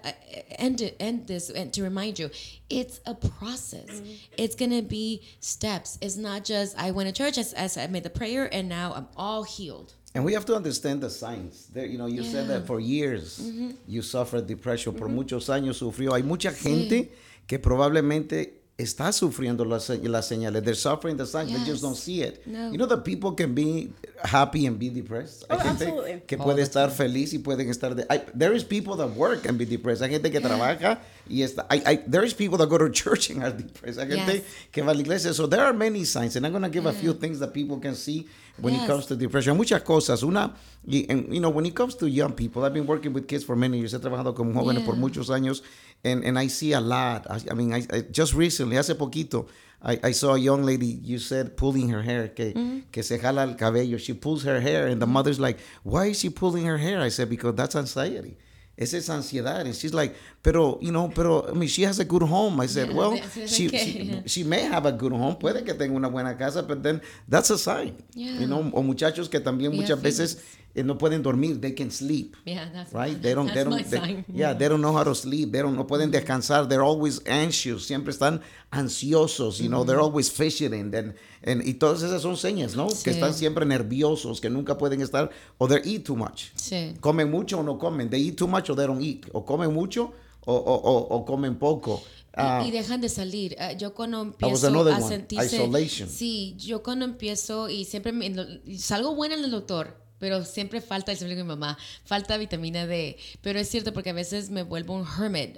end, it, end this and to remind you. It's a process. It's going to be steps. It's not just, I went to church, as, as I made the prayer, and now I'm all healed. And we have to understand the signs. There, you know, you said that for years you suffered depression. Por muchos años sufrió. Hay mucha gente que probablemente está sufriendo las, las señales. They're suffering the signs. They Yes. just don't see it. No. You know that people can be happy and be depressed. Hay Oh, gente absolutely. que puede estar feliz y pueden estar... De, hay- there is people that work and be depressed. Hay gente que trabaja y está... hay- hay- there is people that go to church and are depressed. Hay gente Yes. que va a la iglesia. So there are many signs. And I'm going to give a few things that people can see when it comes to depression. Muchas cosas. Una, y, and, you know, when it comes to young people, I've been working with kids for many years. He trabajado con jóvenes por Yeah. muchos años. And, and I see a lot. I, I mean, I, I- just recently, hace poquito, I, I saw a young lady, you said, pulling her hair, que, mm-hmm. que se jala el cabello. She pulls her hair, and the mother's like, why is she pulling her hair? I said, because that's anxiety. Esa es ansiedad. And she's like, pero, you know, pero, I mean, she has a good home. I said, Yeah, well, she, okay. she, she may have a good home. Puede que tenga una buena casa, but then that's a sign. Yeah. You know, o muchachos que también muchas veces no pueden dormir. They can sleep. Yeah, that's Right? They don't, they that's my don't, they- sign. yeah, they don't know how to sleep. They don't, no pueden descansar. They're always anxious. Siempre están ansiosos. You know, they're always fidgeting. And, and, y todas esas son señas, ¿no? Que Sí. están siempre nerviosos, que nunca pueden estar, o they eat too much. Sí. Comen mucho o no comen. They eat too much or they don't eat. O comen mucho o, o, o, o comen poco. Ah, y, y dejan de salir. Ah, yo cuando empiezo a sentirse... isolation. Sí, yo cuando empiezo y siempre me- salgo buena en el doctor, pero siempre falta, siempre digo a mi mamá, falta vitamina D. Pero es cierto porque a veces me vuelvo un hermit.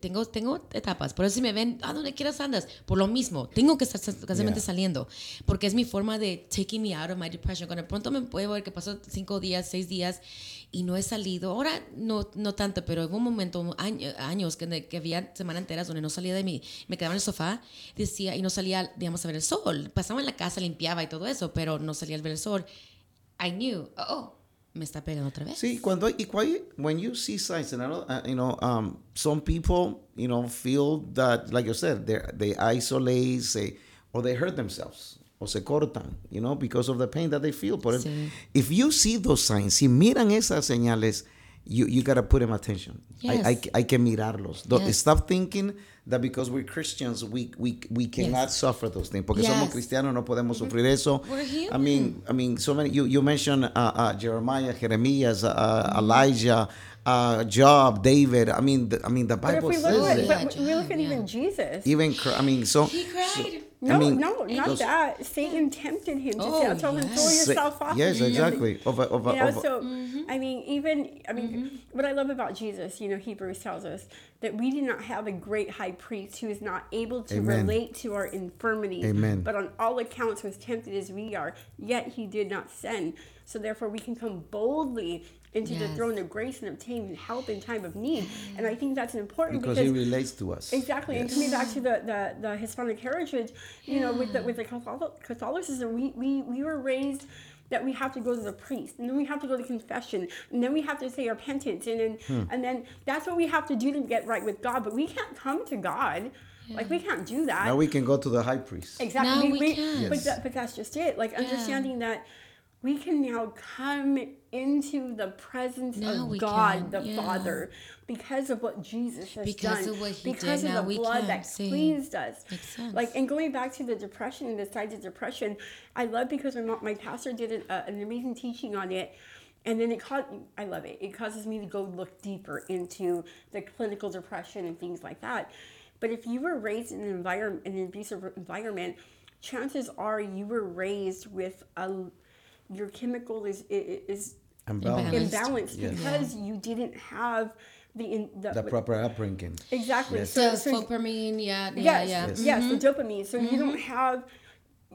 Tengo, tengo etapas. Por eso si me ven, a donde quieras andas. Por lo mismo, tengo que estar constantemente Yeah. saliendo. Porque es mi forma de taking me out of my depression. Cuando de pronto me puedo ver que pasó cinco días, seis días y no he salido. Ahora no, no tanto, pero hubo un momento, año- años, que, que había semanas enteras donde no salía de mí. Me quedaba en el sofá, decía, y no salía, digamos, a ver el sol. Pasaba en la casa, limpiaba y todo eso, pero no salía a ver el sol. I knew, oh, me está pegando otra vez. Sí, cuando y cuál- when you see signs, and I know, uh, you know, um, some people, you know, feel that, like you said, they isolate, say, or they hurt themselves, o se cortan, you know, because of the pain that they feel. Por Sí. if you see those signs, si miran esas señales, you you gotta put them attention. Hay, Yes. hay, que- hay que mirarlos. Yes. Stop thinking that because we're Christians, we we we cannot suffer those things. Porque somos Yes. cristianos, no podemos sufrir eso. We're I mean, I mean, so many. You you mentioned uh, uh, Jeremiah, Jeremias, uh, Elijah, uh, Job, David. I mean, the, I mean, the But if Bible we look says at, it. Yeah, but we look at yeah. even Jesus. Even, I mean, so. He cried. No, I mean, no, not those- that. Satan tempted him to Oh, tell tell him throw. Yourself off. Yes, exactly. Of a, of You know, a- so mm-hmm. I mean, even I mean, mm-hmm. what I love about Jesus, you know, Hebrews tells us that we do not have a great high priest who is not able to Amen. relate to our infirmities, Amen. but on all accounts was tempted as we are, yet he did not sin. So therefore, we can come boldly into the throne of grace and obtain help in time of need. And I think that's important because he relates to us. Exactly, and coming back to the, the, the Hispanic heritage, you know, with the with the Catholic- Catholicism, we, we we were raised that we have to go to the priest, and then we have to go to confession, and then we have to say our penance, and then Hmm. and then that's what we have to do to get right with God. But we can't come to God, like we can't do that. Now we can go to the high priest. Exactly. Now we can. But, Yes. that, but that's just it. Like understanding that we can now come into the presence Now of God can, the yeah. Father because of what Jesus has Because done. of what he because did, of the blood can, that see. cleansed us. Like and going back to the depression and the sides of depression, I love because my my pastor did an, uh, an amazing teaching on it. And then it caught, I love it. It causes me to go look deeper into the clinical depression and things like that. But if you were raised in an environment, an abusive environment, chances are you were raised with a, your chemical is is. Imbalanced. imbalanced Yes. because you didn't have the in, the, The proper upbringing. exactly. Yes. So, The so dopamine, yeah, yeah, yes, yeah. yes, Yes. the mm-hmm. dopamine. So you don't mm-hmm. have.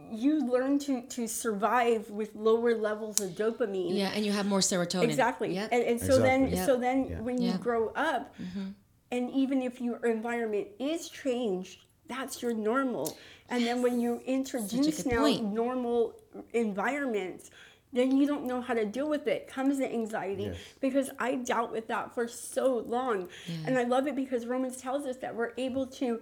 You learn to to survive with lower levels of dopamine. Yeah, and you have more serotonin. Exactly. Yep. And, and so then Exactly. so then Yeah. when you Yeah. grow up mm-hmm. and even if your environment is changed, that's your normal. And then when you introduce now point. normal environments, then you don't know how to deal with it. Comes the anxiety Yes. because I dealt with that for so long. And I love it because Romans tells us that we're able to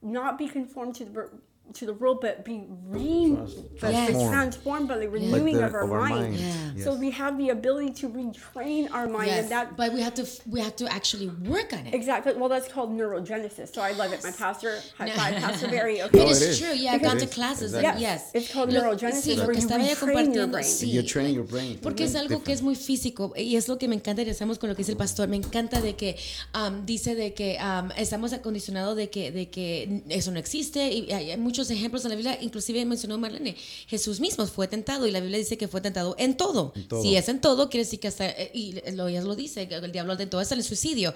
not be conformed to the wor- to the world, but be re- but be Yes. transformed by the Like renewing the- of our mind. Yeah. Yes. So we have the ability to retrain our mind, Yes, and that but we have to we have to actually work on it. exactly well, that's called neurogenesis. So I love it. My pastor, high five, Pastor Barry. It Okay. Is it is. true. Yeah, I've It gone to is. classes. Exactly. Yes. It's called Lo- neurogenesis, Sí, lo where que you estaba ya retrain your compartiendo. brain. Sí. You train your brain. Porque es algo que es muy físico y es lo que me encanta y regresamos con lo que dice el pastor. Me encanta de que um, dice de que um, estamos acondicionados de que, de que eso no existe y hay, hay muchos ejemplos en la Biblia, inclusive mencionó Marlene, Jesús mismo fue tentado y la Biblia dice que fue tentado en todo. todo. Si es en todo, quiere decir que hasta, eh, y lo, ella lo dice, el diablo tentó hasta el suicidio.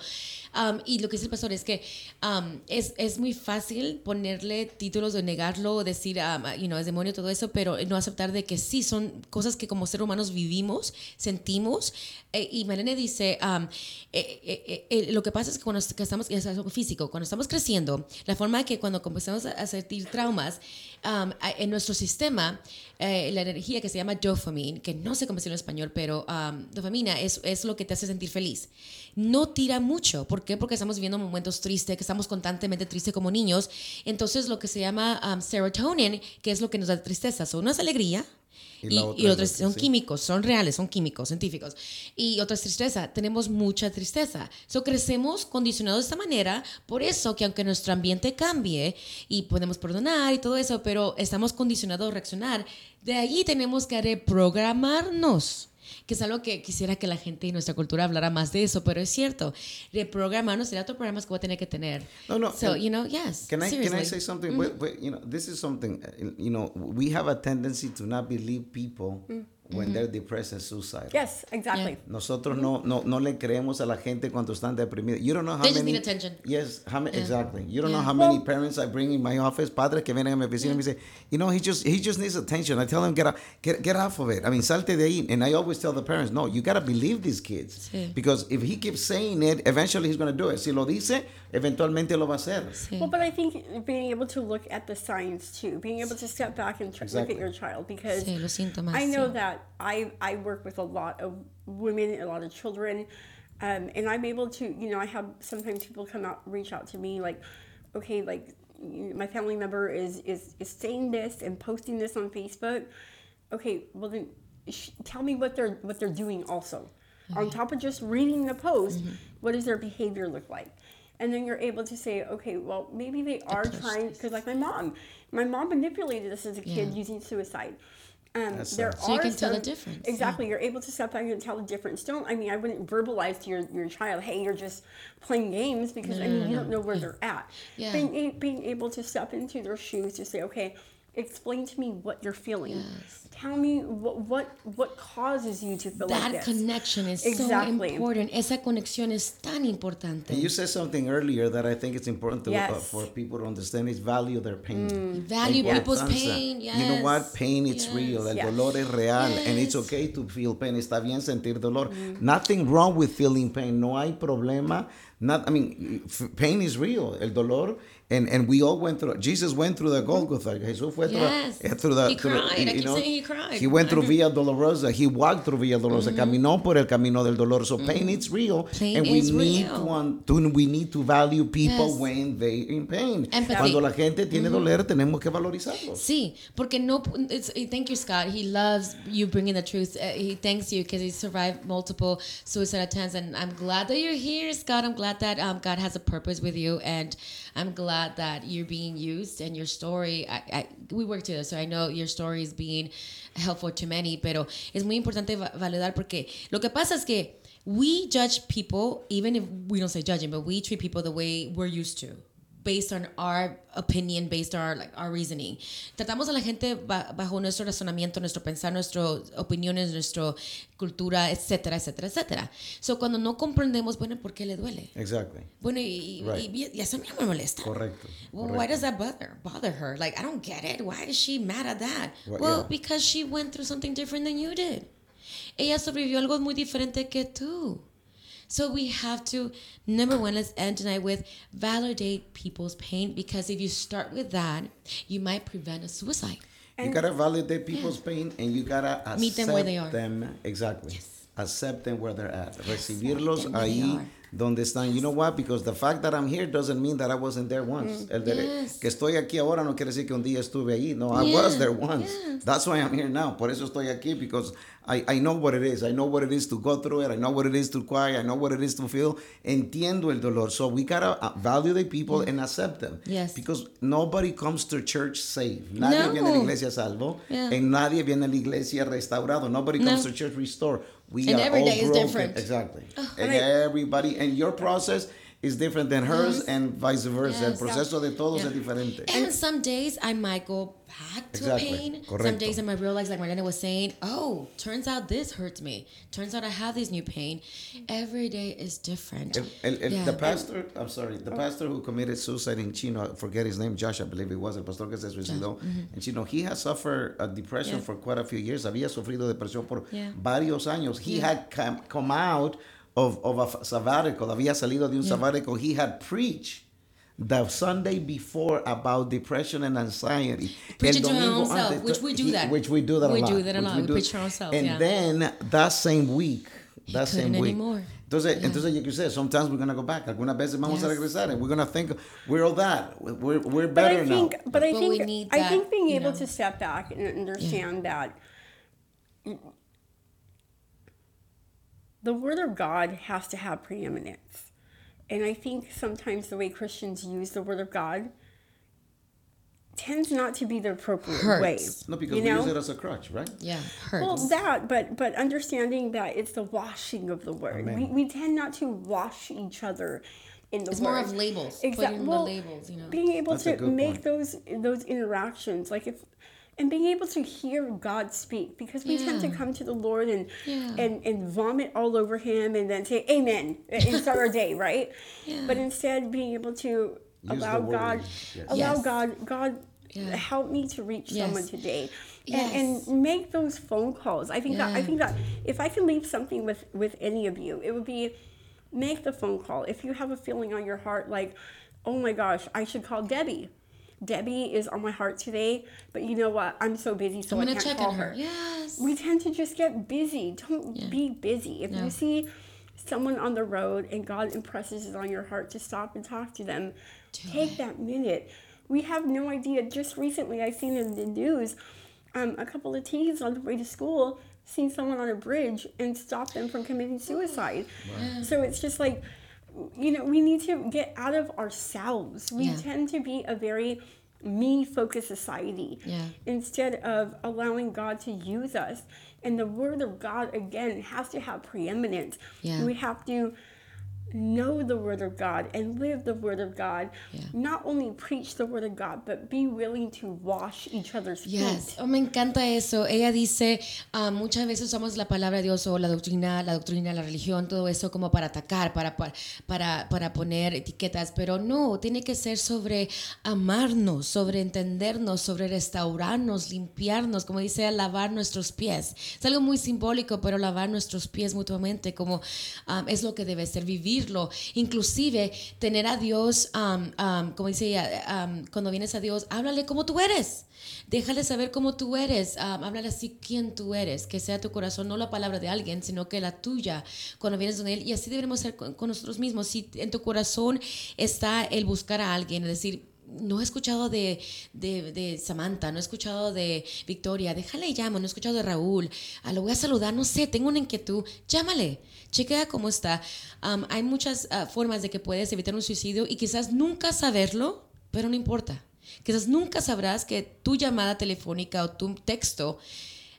Um, y lo que dice el pastor es que um, es, es muy fácil ponerle títulos de negarlo, decir, um, you know, es demonio, todo eso, pero no aceptar de que sí, son cosas que como seres humanos vivimos, sentimos. Eh, y Marlene dice, um, eh, eh, eh, lo que pasa es que cuando estamos, es algo físico, cuando estamos creciendo, la forma que cuando comenzamos a sentir traumas, um, en nuestro sistema, eh, la energía que se llama dopamine, que no sé cómo decirlo en español, pero um, dopamina es, es lo que te hace sentir feliz. No tira mucho. ¿Por qué? Porque estamos viviendo momentos tristes, que estamos constantemente tristes como niños. Entonces, lo que se llama um, serotonin, que es lo que nos da tristeza, son una es alegría. Y Y, la y otra es son sí. químicos, son reales, son químicos, científicos. Y otra es tristeza. Tenemos mucha tristeza. So, crecemos condicionados de esta manera. Por eso que aunque nuestro ambiente cambie y podemos perdonar y todo eso, pero estamos condicionados a reaccionar, de ahí tenemos que reprogramarnos. Que es algo que quisiera que la gente y nuestra cultura hablara más de eso, pero es cierto. Reprogramarnos será otro programa que voy a tener que tener. No, no, So, and you know, yes. Can I can I say something? Wait, wait, you know, this is something. uh, You know, we have a tendency to not believe people when mm-hmm. they're depressed and suicidal. Yes, exactly. Nosotros mm-hmm. no, no, no le creemos a la gente cuando están deprimidos. You don't know how They just many. need attention. Yes, how many, exactly. You don't know how many parents I bring in my office, padres que vienen a mi oficina y me dicen, you know, he just he just needs attention. I tell him get out, get get off of it. I mean, salte de ahí. And I always tell the parents, no, you gotta believe these kids Sí. because if he keeps saying it, eventually he's gonna do it. Si lo dice, eventualmente lo va a hacer. Sí. Well, but I think being able to look at the signs too, being able to step back and tr- Exactly. look at your child, because Sí, los síntomas, I know sí. That I I work with a lot of women, a lot of children, um, and I'm able to, you know, I have sometimes people come out, reach out to me like, okay, like my family member is is is saying this and posting this on Facebook. Okay, well then, sh- tell me what they're what they're doing also. On top of just reading the post, what does their behavior look like? And then you're able to say, okay, well, maybe they are trying because, like my mom, my mom manipulated us as a kid Yeah. using suicide. Um, That's there sad. So you are can tell the difference, Exactly, you're able to step back and tell the difference. Don't I mean I wouldn't verbalize to your, your child, hey, you're just playing games because I mean you don't know where they're at. Yeah. Being, being able to step into their shoes to say, okay, explain to me what you're feeling. Yes. Tell me what what what causes you to feel That like this. connection is Exactly. so important. Esa conexión es tan importante. And you said something earlier that I think it's important to, uh, for people to understand is value their pain. Value La people's importancia. pain. Yes. You know what? Pain is Yes. real. El Yes. dolor es real. And it's okay to feel pain. Está bien sentir dolor. Nothing wrong with feeling pain. No hay problema. Not, I mean, f- pain is real. El dolor. And, and we all went through. Jesus went through the Golgotha. Jesús went through, Yes. eh, through the. He through cried. I keep saying he cried. He went through Via Dolorosa. He walked through Via Dolorosa. Caminó por el camino del dolor. So pain is real. Pain and we is need real. to, un- to we need to value people Yes. when they in pain. Empathy. Cuando la gente tiene doler, tenemos que valorizarlos. Sí, porque no. It's, thank you, Scott. He loves you bringing the truth. Uh, he thanks you because he survived multiple suicide attempts, and I'm glad that you're here, Scott. I'm glad that um, God has a purpose with you, and I'm glad that you're being used and your story. I, I, we work together, so I know your story is being helpful to many. Pero es muy importante va- validar porque lo que pasa es que we judge people, even if we don't say judging, but we treat people the way we're used to based on our opinion, based on our, like, our reasoning. Tratamos a la gente ba- bajo nuestro razonamiento, nuestro pensar, nuestras opiniones, nuestra cultura, etcétera, etcétera, etcétera. So, cuando no comprendemos, bueno, ¿por qué le duele? Exactly. Bueno, y, y- Right. y- y eso me molesta. Correcto. Well, correcto. why does that bother bother her? Like, I don't get it. Why is she mad at that? Well, well, yeah. because she went through something different than you did. Ella sobrevivió algo muy diferente que tú. So we have to, number one, let's end tonight with validate people's pain because if you start with that, you might prevent a suicide. You gotta validate people's pain and you gotta accept Meet them where they are. them. Exactly. Accept them where they're at. Recibirlos them they ahí are. Donde están. You know what? Because the fact that I'm here doesn't mean that I wasn't there once. El Mm, Yes. Que estoy aquí ahora no quiere decir que un día estuve ahí. No, I was there once. yes. That's why I'm here now. Por eso estoy aquí because I, I know what it is. I know what it is to go through it. I know what it is to cry. I know what it is to feel. Entiendo el dolor. So we gotta uh, value the people and accept them. Mm. Yes. Because nobody comes to church saved. Nadie viene a la iglesia salvo. Yeah. And nadie viene a la iglesia restaurado. Nobody comes No. to church restored. We And are every all day is different. Exactly. and I- everybody, and your process is different than hers Yes. and vice versa. El proceso de todos Yeah. es diferente. And some days I might go back to Exactly. pain. Some Correcto. days I might realize, like Marlena was saying, oh, turns out this hurts me. Turns out I have this new pain. Every day is different. El, el, el- Yeah. The pastor, I'm sorry, the pastor who committed suicide in Chino, I forget his name, Josh, I believe it was, el pastor que se suicidó en mm-hmm. Chino, he had suffered a depression Yeah. for quite a few years. Había sufrido depresión por varios años. He had come, come out of, of a sabbatical, había salido de un sabbatical. He had preached the Sunday before about depression and anxiety. Preach it to our own domingo self, antes, which we do he- that. Which we do that a We lot. do that a lot. we We do- preach to ourselves, And yeah. then that same week, that same week. anymore. Entonces, Yeah. entonces, like you said, sometimes we're gonna go back. Algunas veces vamos a Yes. regresar, and we're gonna think we're all that. We're we're But better I think, now. but I But we think, need I that, think being able know. to step back and understand that the Word of God has to have preeminence, and I think sometimes the way Christians use the Word of God tends not to be the appropriate way. Hurts. No, because you we use it as a crutch, right? yeah, hurts. Well, that, but but understanding that it's the washing of the word. We, we tend not to wash each other in the it's word. more of labels. Exactly. Putting the labels, you know. Being able That's to make point. those those interactions, like if and being able to hear God speak because we tend to come to the Lord and Yeah. and and vomit all over him and then say amen uh, and start our day, right? But instead being able to allow God yes. allow Yes. God God Yeah. help me to reach Yes. someone today. Yes. And, and make those phone calls. I think that I think that if I can leave something with with any of you, it would be make the phone call. If you have a feeling on your heart like, oh my gosh, I should call Debbie. Debbie is on my heart today, but you know what? I'm so busy, so I'm I gonna check call on her. her. Yes. We tend to just get busy. Don't Yeah. be busy. If No. you see someone on the road and God impresses it on your heart to stop and talk to them, take that minute. We have no idea. Just recently, I seen in the news um, a couple of teens on the way to school seen someone on a bridge and stopped them from committing suicide. So it's just like, you know, we need to get out of ourselves. We Yeah. tend to be a very me focused society Yeah. instead of allowing God to use us. And the word of God, again, has to have preeminence. Yeah. We have to know the word of God and live the word of God. Yeah. Not only preach the word of God, but be willing to wash each other's Yes. feet. Oh, me encanta eso. Ella dice, ah, muchas veces usamos la palabra de Dios o la doctrina, la doctrina, la religión, todo eso como para atacar, para, para, para, poner etiquetas, pero no, tiene que ser sobre amarnos, sobre entendernos, sobre restaurarnos, limpiarnos, como dice, lavar nuestros pies. Es algo muy simbólico, pero lavar nuestros pies mutuamente, como ah, es lo que debe ser, Inclusive, tener a Dios, ah, como dice ella, ah, cuando vienes a Dios, háblale como tú eres. Déjale saber cómo tú eres, háblale así quién tú eres, que sea tu corazón, no la palabra de alguien, sino que la tuya cuando vienes con él. Y así debemos ser con, con nosotros mismos. Si en tu corazón está el buscar a alguien, es decir, no he escuchado de, de, de Samantha, no he escuchado de Victoria, déjale llamo, no he escuchado de Raúl, ah, lo voy a saludar, no sé, tengo una inquietud, llámale, chequea cómo está. Hay muchas ah, formas de que puedes evitar un suicidio y quizás nunca saberlo, pero no importa. Quizás nunca sabrás que tu llamada telefónica o tu texto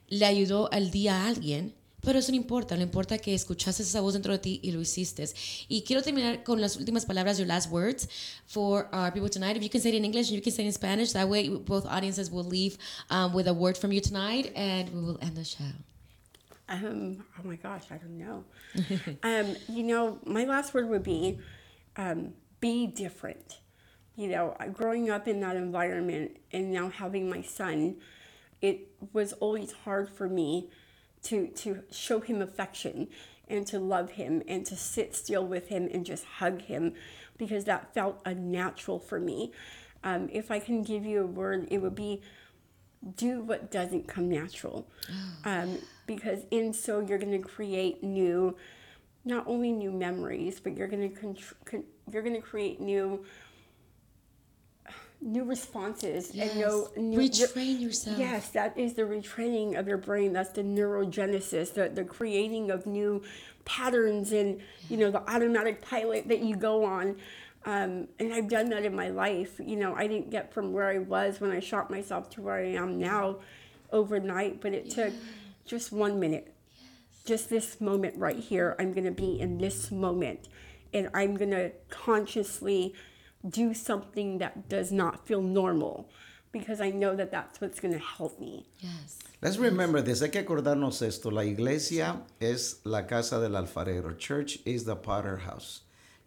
le ayudó al día a alguien, pero eso no importa, no importa que escuchaste esa voz dentro de ti y lo hiciste. Y quiero terminar con las últimas palabras, your last words for our people tonight. If you can say it in English and you can say it in Spanish, that way both audiences will leave um, with a word from you tonight and we will end the show. Um, oh my gosh, I don't know. um, you know, my last word would be um, be different. You know, growing up in that environment and now having my son, it was always hard for me to to show him affection and to love him and to sit still with him and just hug him because that felt unnatural for me. Um, if I can give you a word, it would be do what doesn't come natural um, because in so you're going to create new not only new memories but you're going to contr- con- you're going to create new new responses and no new, Retrain yourself. yes that is the retraining of your brain that's the neurogenesis the, the creating of new patterns and you know the automatic pilot that you go on um, and I've done that in my life. You know, I didn't get from where I was when I shot myself to where I am now overnight, but it took just one minute. Just this moment right here. I'm going to be in this moment and I'm going to consciously do something that does not feel normal because I know that that's what's going to help me. Yes. Let's remember this. Hay que acordarnos esto. La iglesia es la casa del alfarero. Church is the potter house.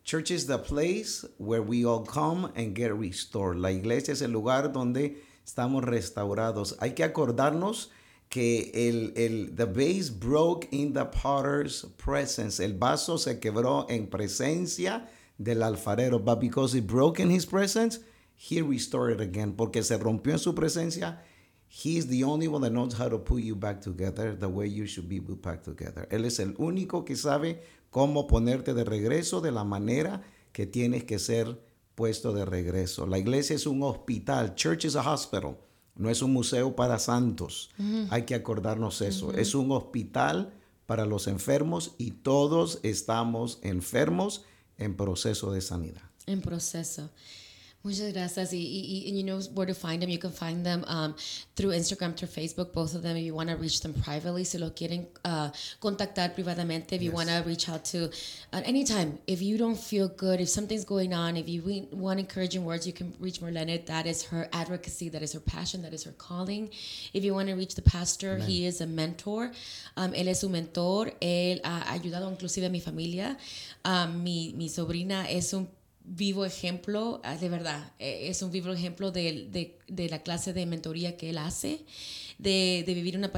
Church is the place where we all come and get restored. La iglesia es el lugar donde estamos restaurados. Hay que acordarnos que el, el, the vase broke in the potter's presence. El vaso se quebró en presencia del alfarero. But because it broke in his presence, he restored it again. Porque se rompió en su presencia, He's the only one that knows how to put you back together the way you should be put back together. Él es el único que sabe cómo ponerte de regreso de la manera que tienes que ser puesto de regreso. La iglesia es un hospital. Church is a hospital. No es un museo para santos. Hay que acordarnos eso. Es un hospital para los enfermos y todos estamos enfermos en proceso de sanidad. En proceso. Muchas gracias. Y, y, and you know where to find them. You can find them um, through Instagram, through Facebook, both of them. If you want to reach them privately, si lo quieren uh, contactar privadamente, if you want to reach out to at any time. If you don't feel good, if something's going on, if you want encouraging words, you can reach Marlene. That is her advocacy. That is her passion. That is her calling. If you want to reach the pastor, he is a mentor. Um, él es un mentor. Él ha ayudado inclusive a mi familia. Um, mi, mi sobrina es un vivo ejemplo, ah, de verdad, eh, es un vivo ejemplo de, de- de la clase de mentoría que él hace, de, de vivir una,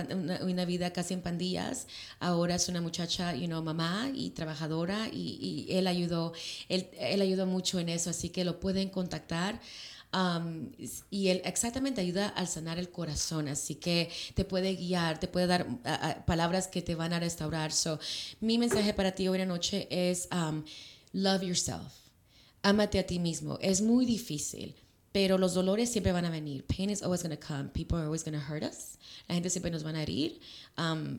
una- vida casi en pandillas. Ahora es una muchacha, you know, mamá y trabajadora y, y él ayudó, él, él ayudó mucho en eso, así que lo pueden contactar. Um, y él exactamente ayuda al sanar el corazón, así que te puede guiar, te puede dar ah, ah, palabras que te van a restaurar. So, mi mensaje para ti hoy en noche es um, love yourself. Ámate a ti mismo. Es muy difícil, pero los dolores siempre van a venir. Pain is always going to come. People are always going to hurt us. La gente siempre nos van a herir. Um,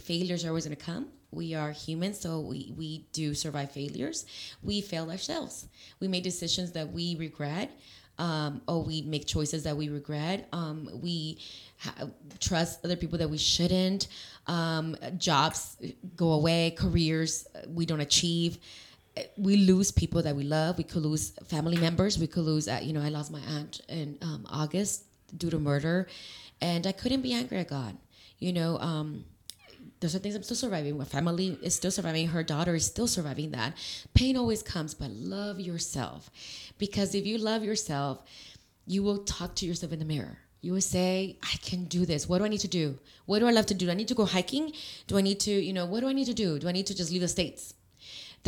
failures are always going to come. We are human, so we, we do survive failures. We fail ourselves. We make decisions that we regret. Um, or we make choices that we regret. Um, we trust other people that we shouldn't. Um, jobs go away. Careers uh, we don't achieve we lose people that we love. We could lose family members. We could lose, uh, you know, I lost my aunt in um, August due to murder, and I couldn't be angry at God. You know, um, there's some things I'm still surviving. My family is still surviving. Her daughter is still surviving that. Pain always comes, but love yourself, because if you love yourself, you will talk to yourself in the mirror. You will say, I can do this. What do I need to do? What do I love to do? Do I need to go hiking? Do I need to, you know, what do I need to do? Do I need to just leave the States?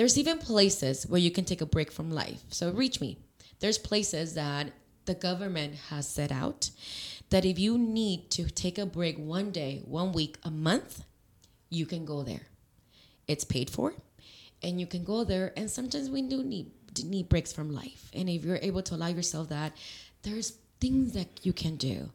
There's even places where you can take a break from life. So reach me. There's places that the government has set out that if you need to take a break one day, one week, a month, you can go there. It's paid for, and you can go there. And sometimes we do need need breaks from life. And if you're able to allow yourself that, there's things that you can do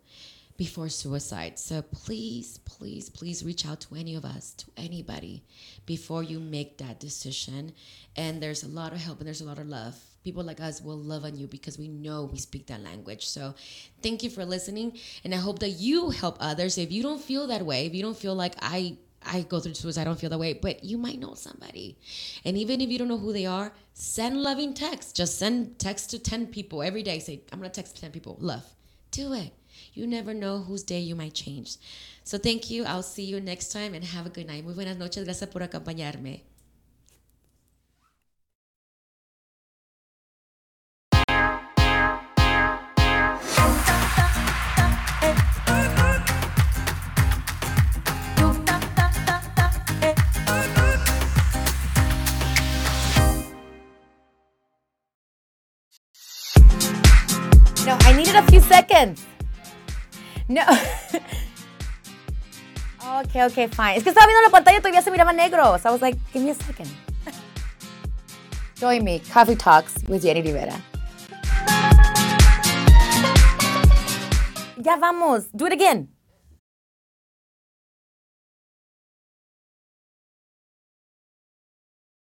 before suicide. So please, please, please reach out to any of us, to anybody, before you make that decision. And there's a lot of help and there's a lot of love. People like us will love on you because we know we speak that language. So thank you for listening. And I hope that you help others. If you don't feel that way, if you don't feel like I I go through suicide, I don't feel that way, but you might know somebody. And even if you don't know who they are, send loving texts. Just send text to 10 people every day. Say, I'm gonna text 10 people. Love. Do it. You never know whose day you might change. So thank you. I'll see you next time and have a good night. Muy buenas noches. Gracias por acompañarme. No, I needed a few seconds. No. okay, okay, fine. Es que estaba viendo la pantalla y todavía se miraba negro. So I was like, give me a second. Join me, Coffee Talks with Jenny Rivera. Ya vamos. Do it again.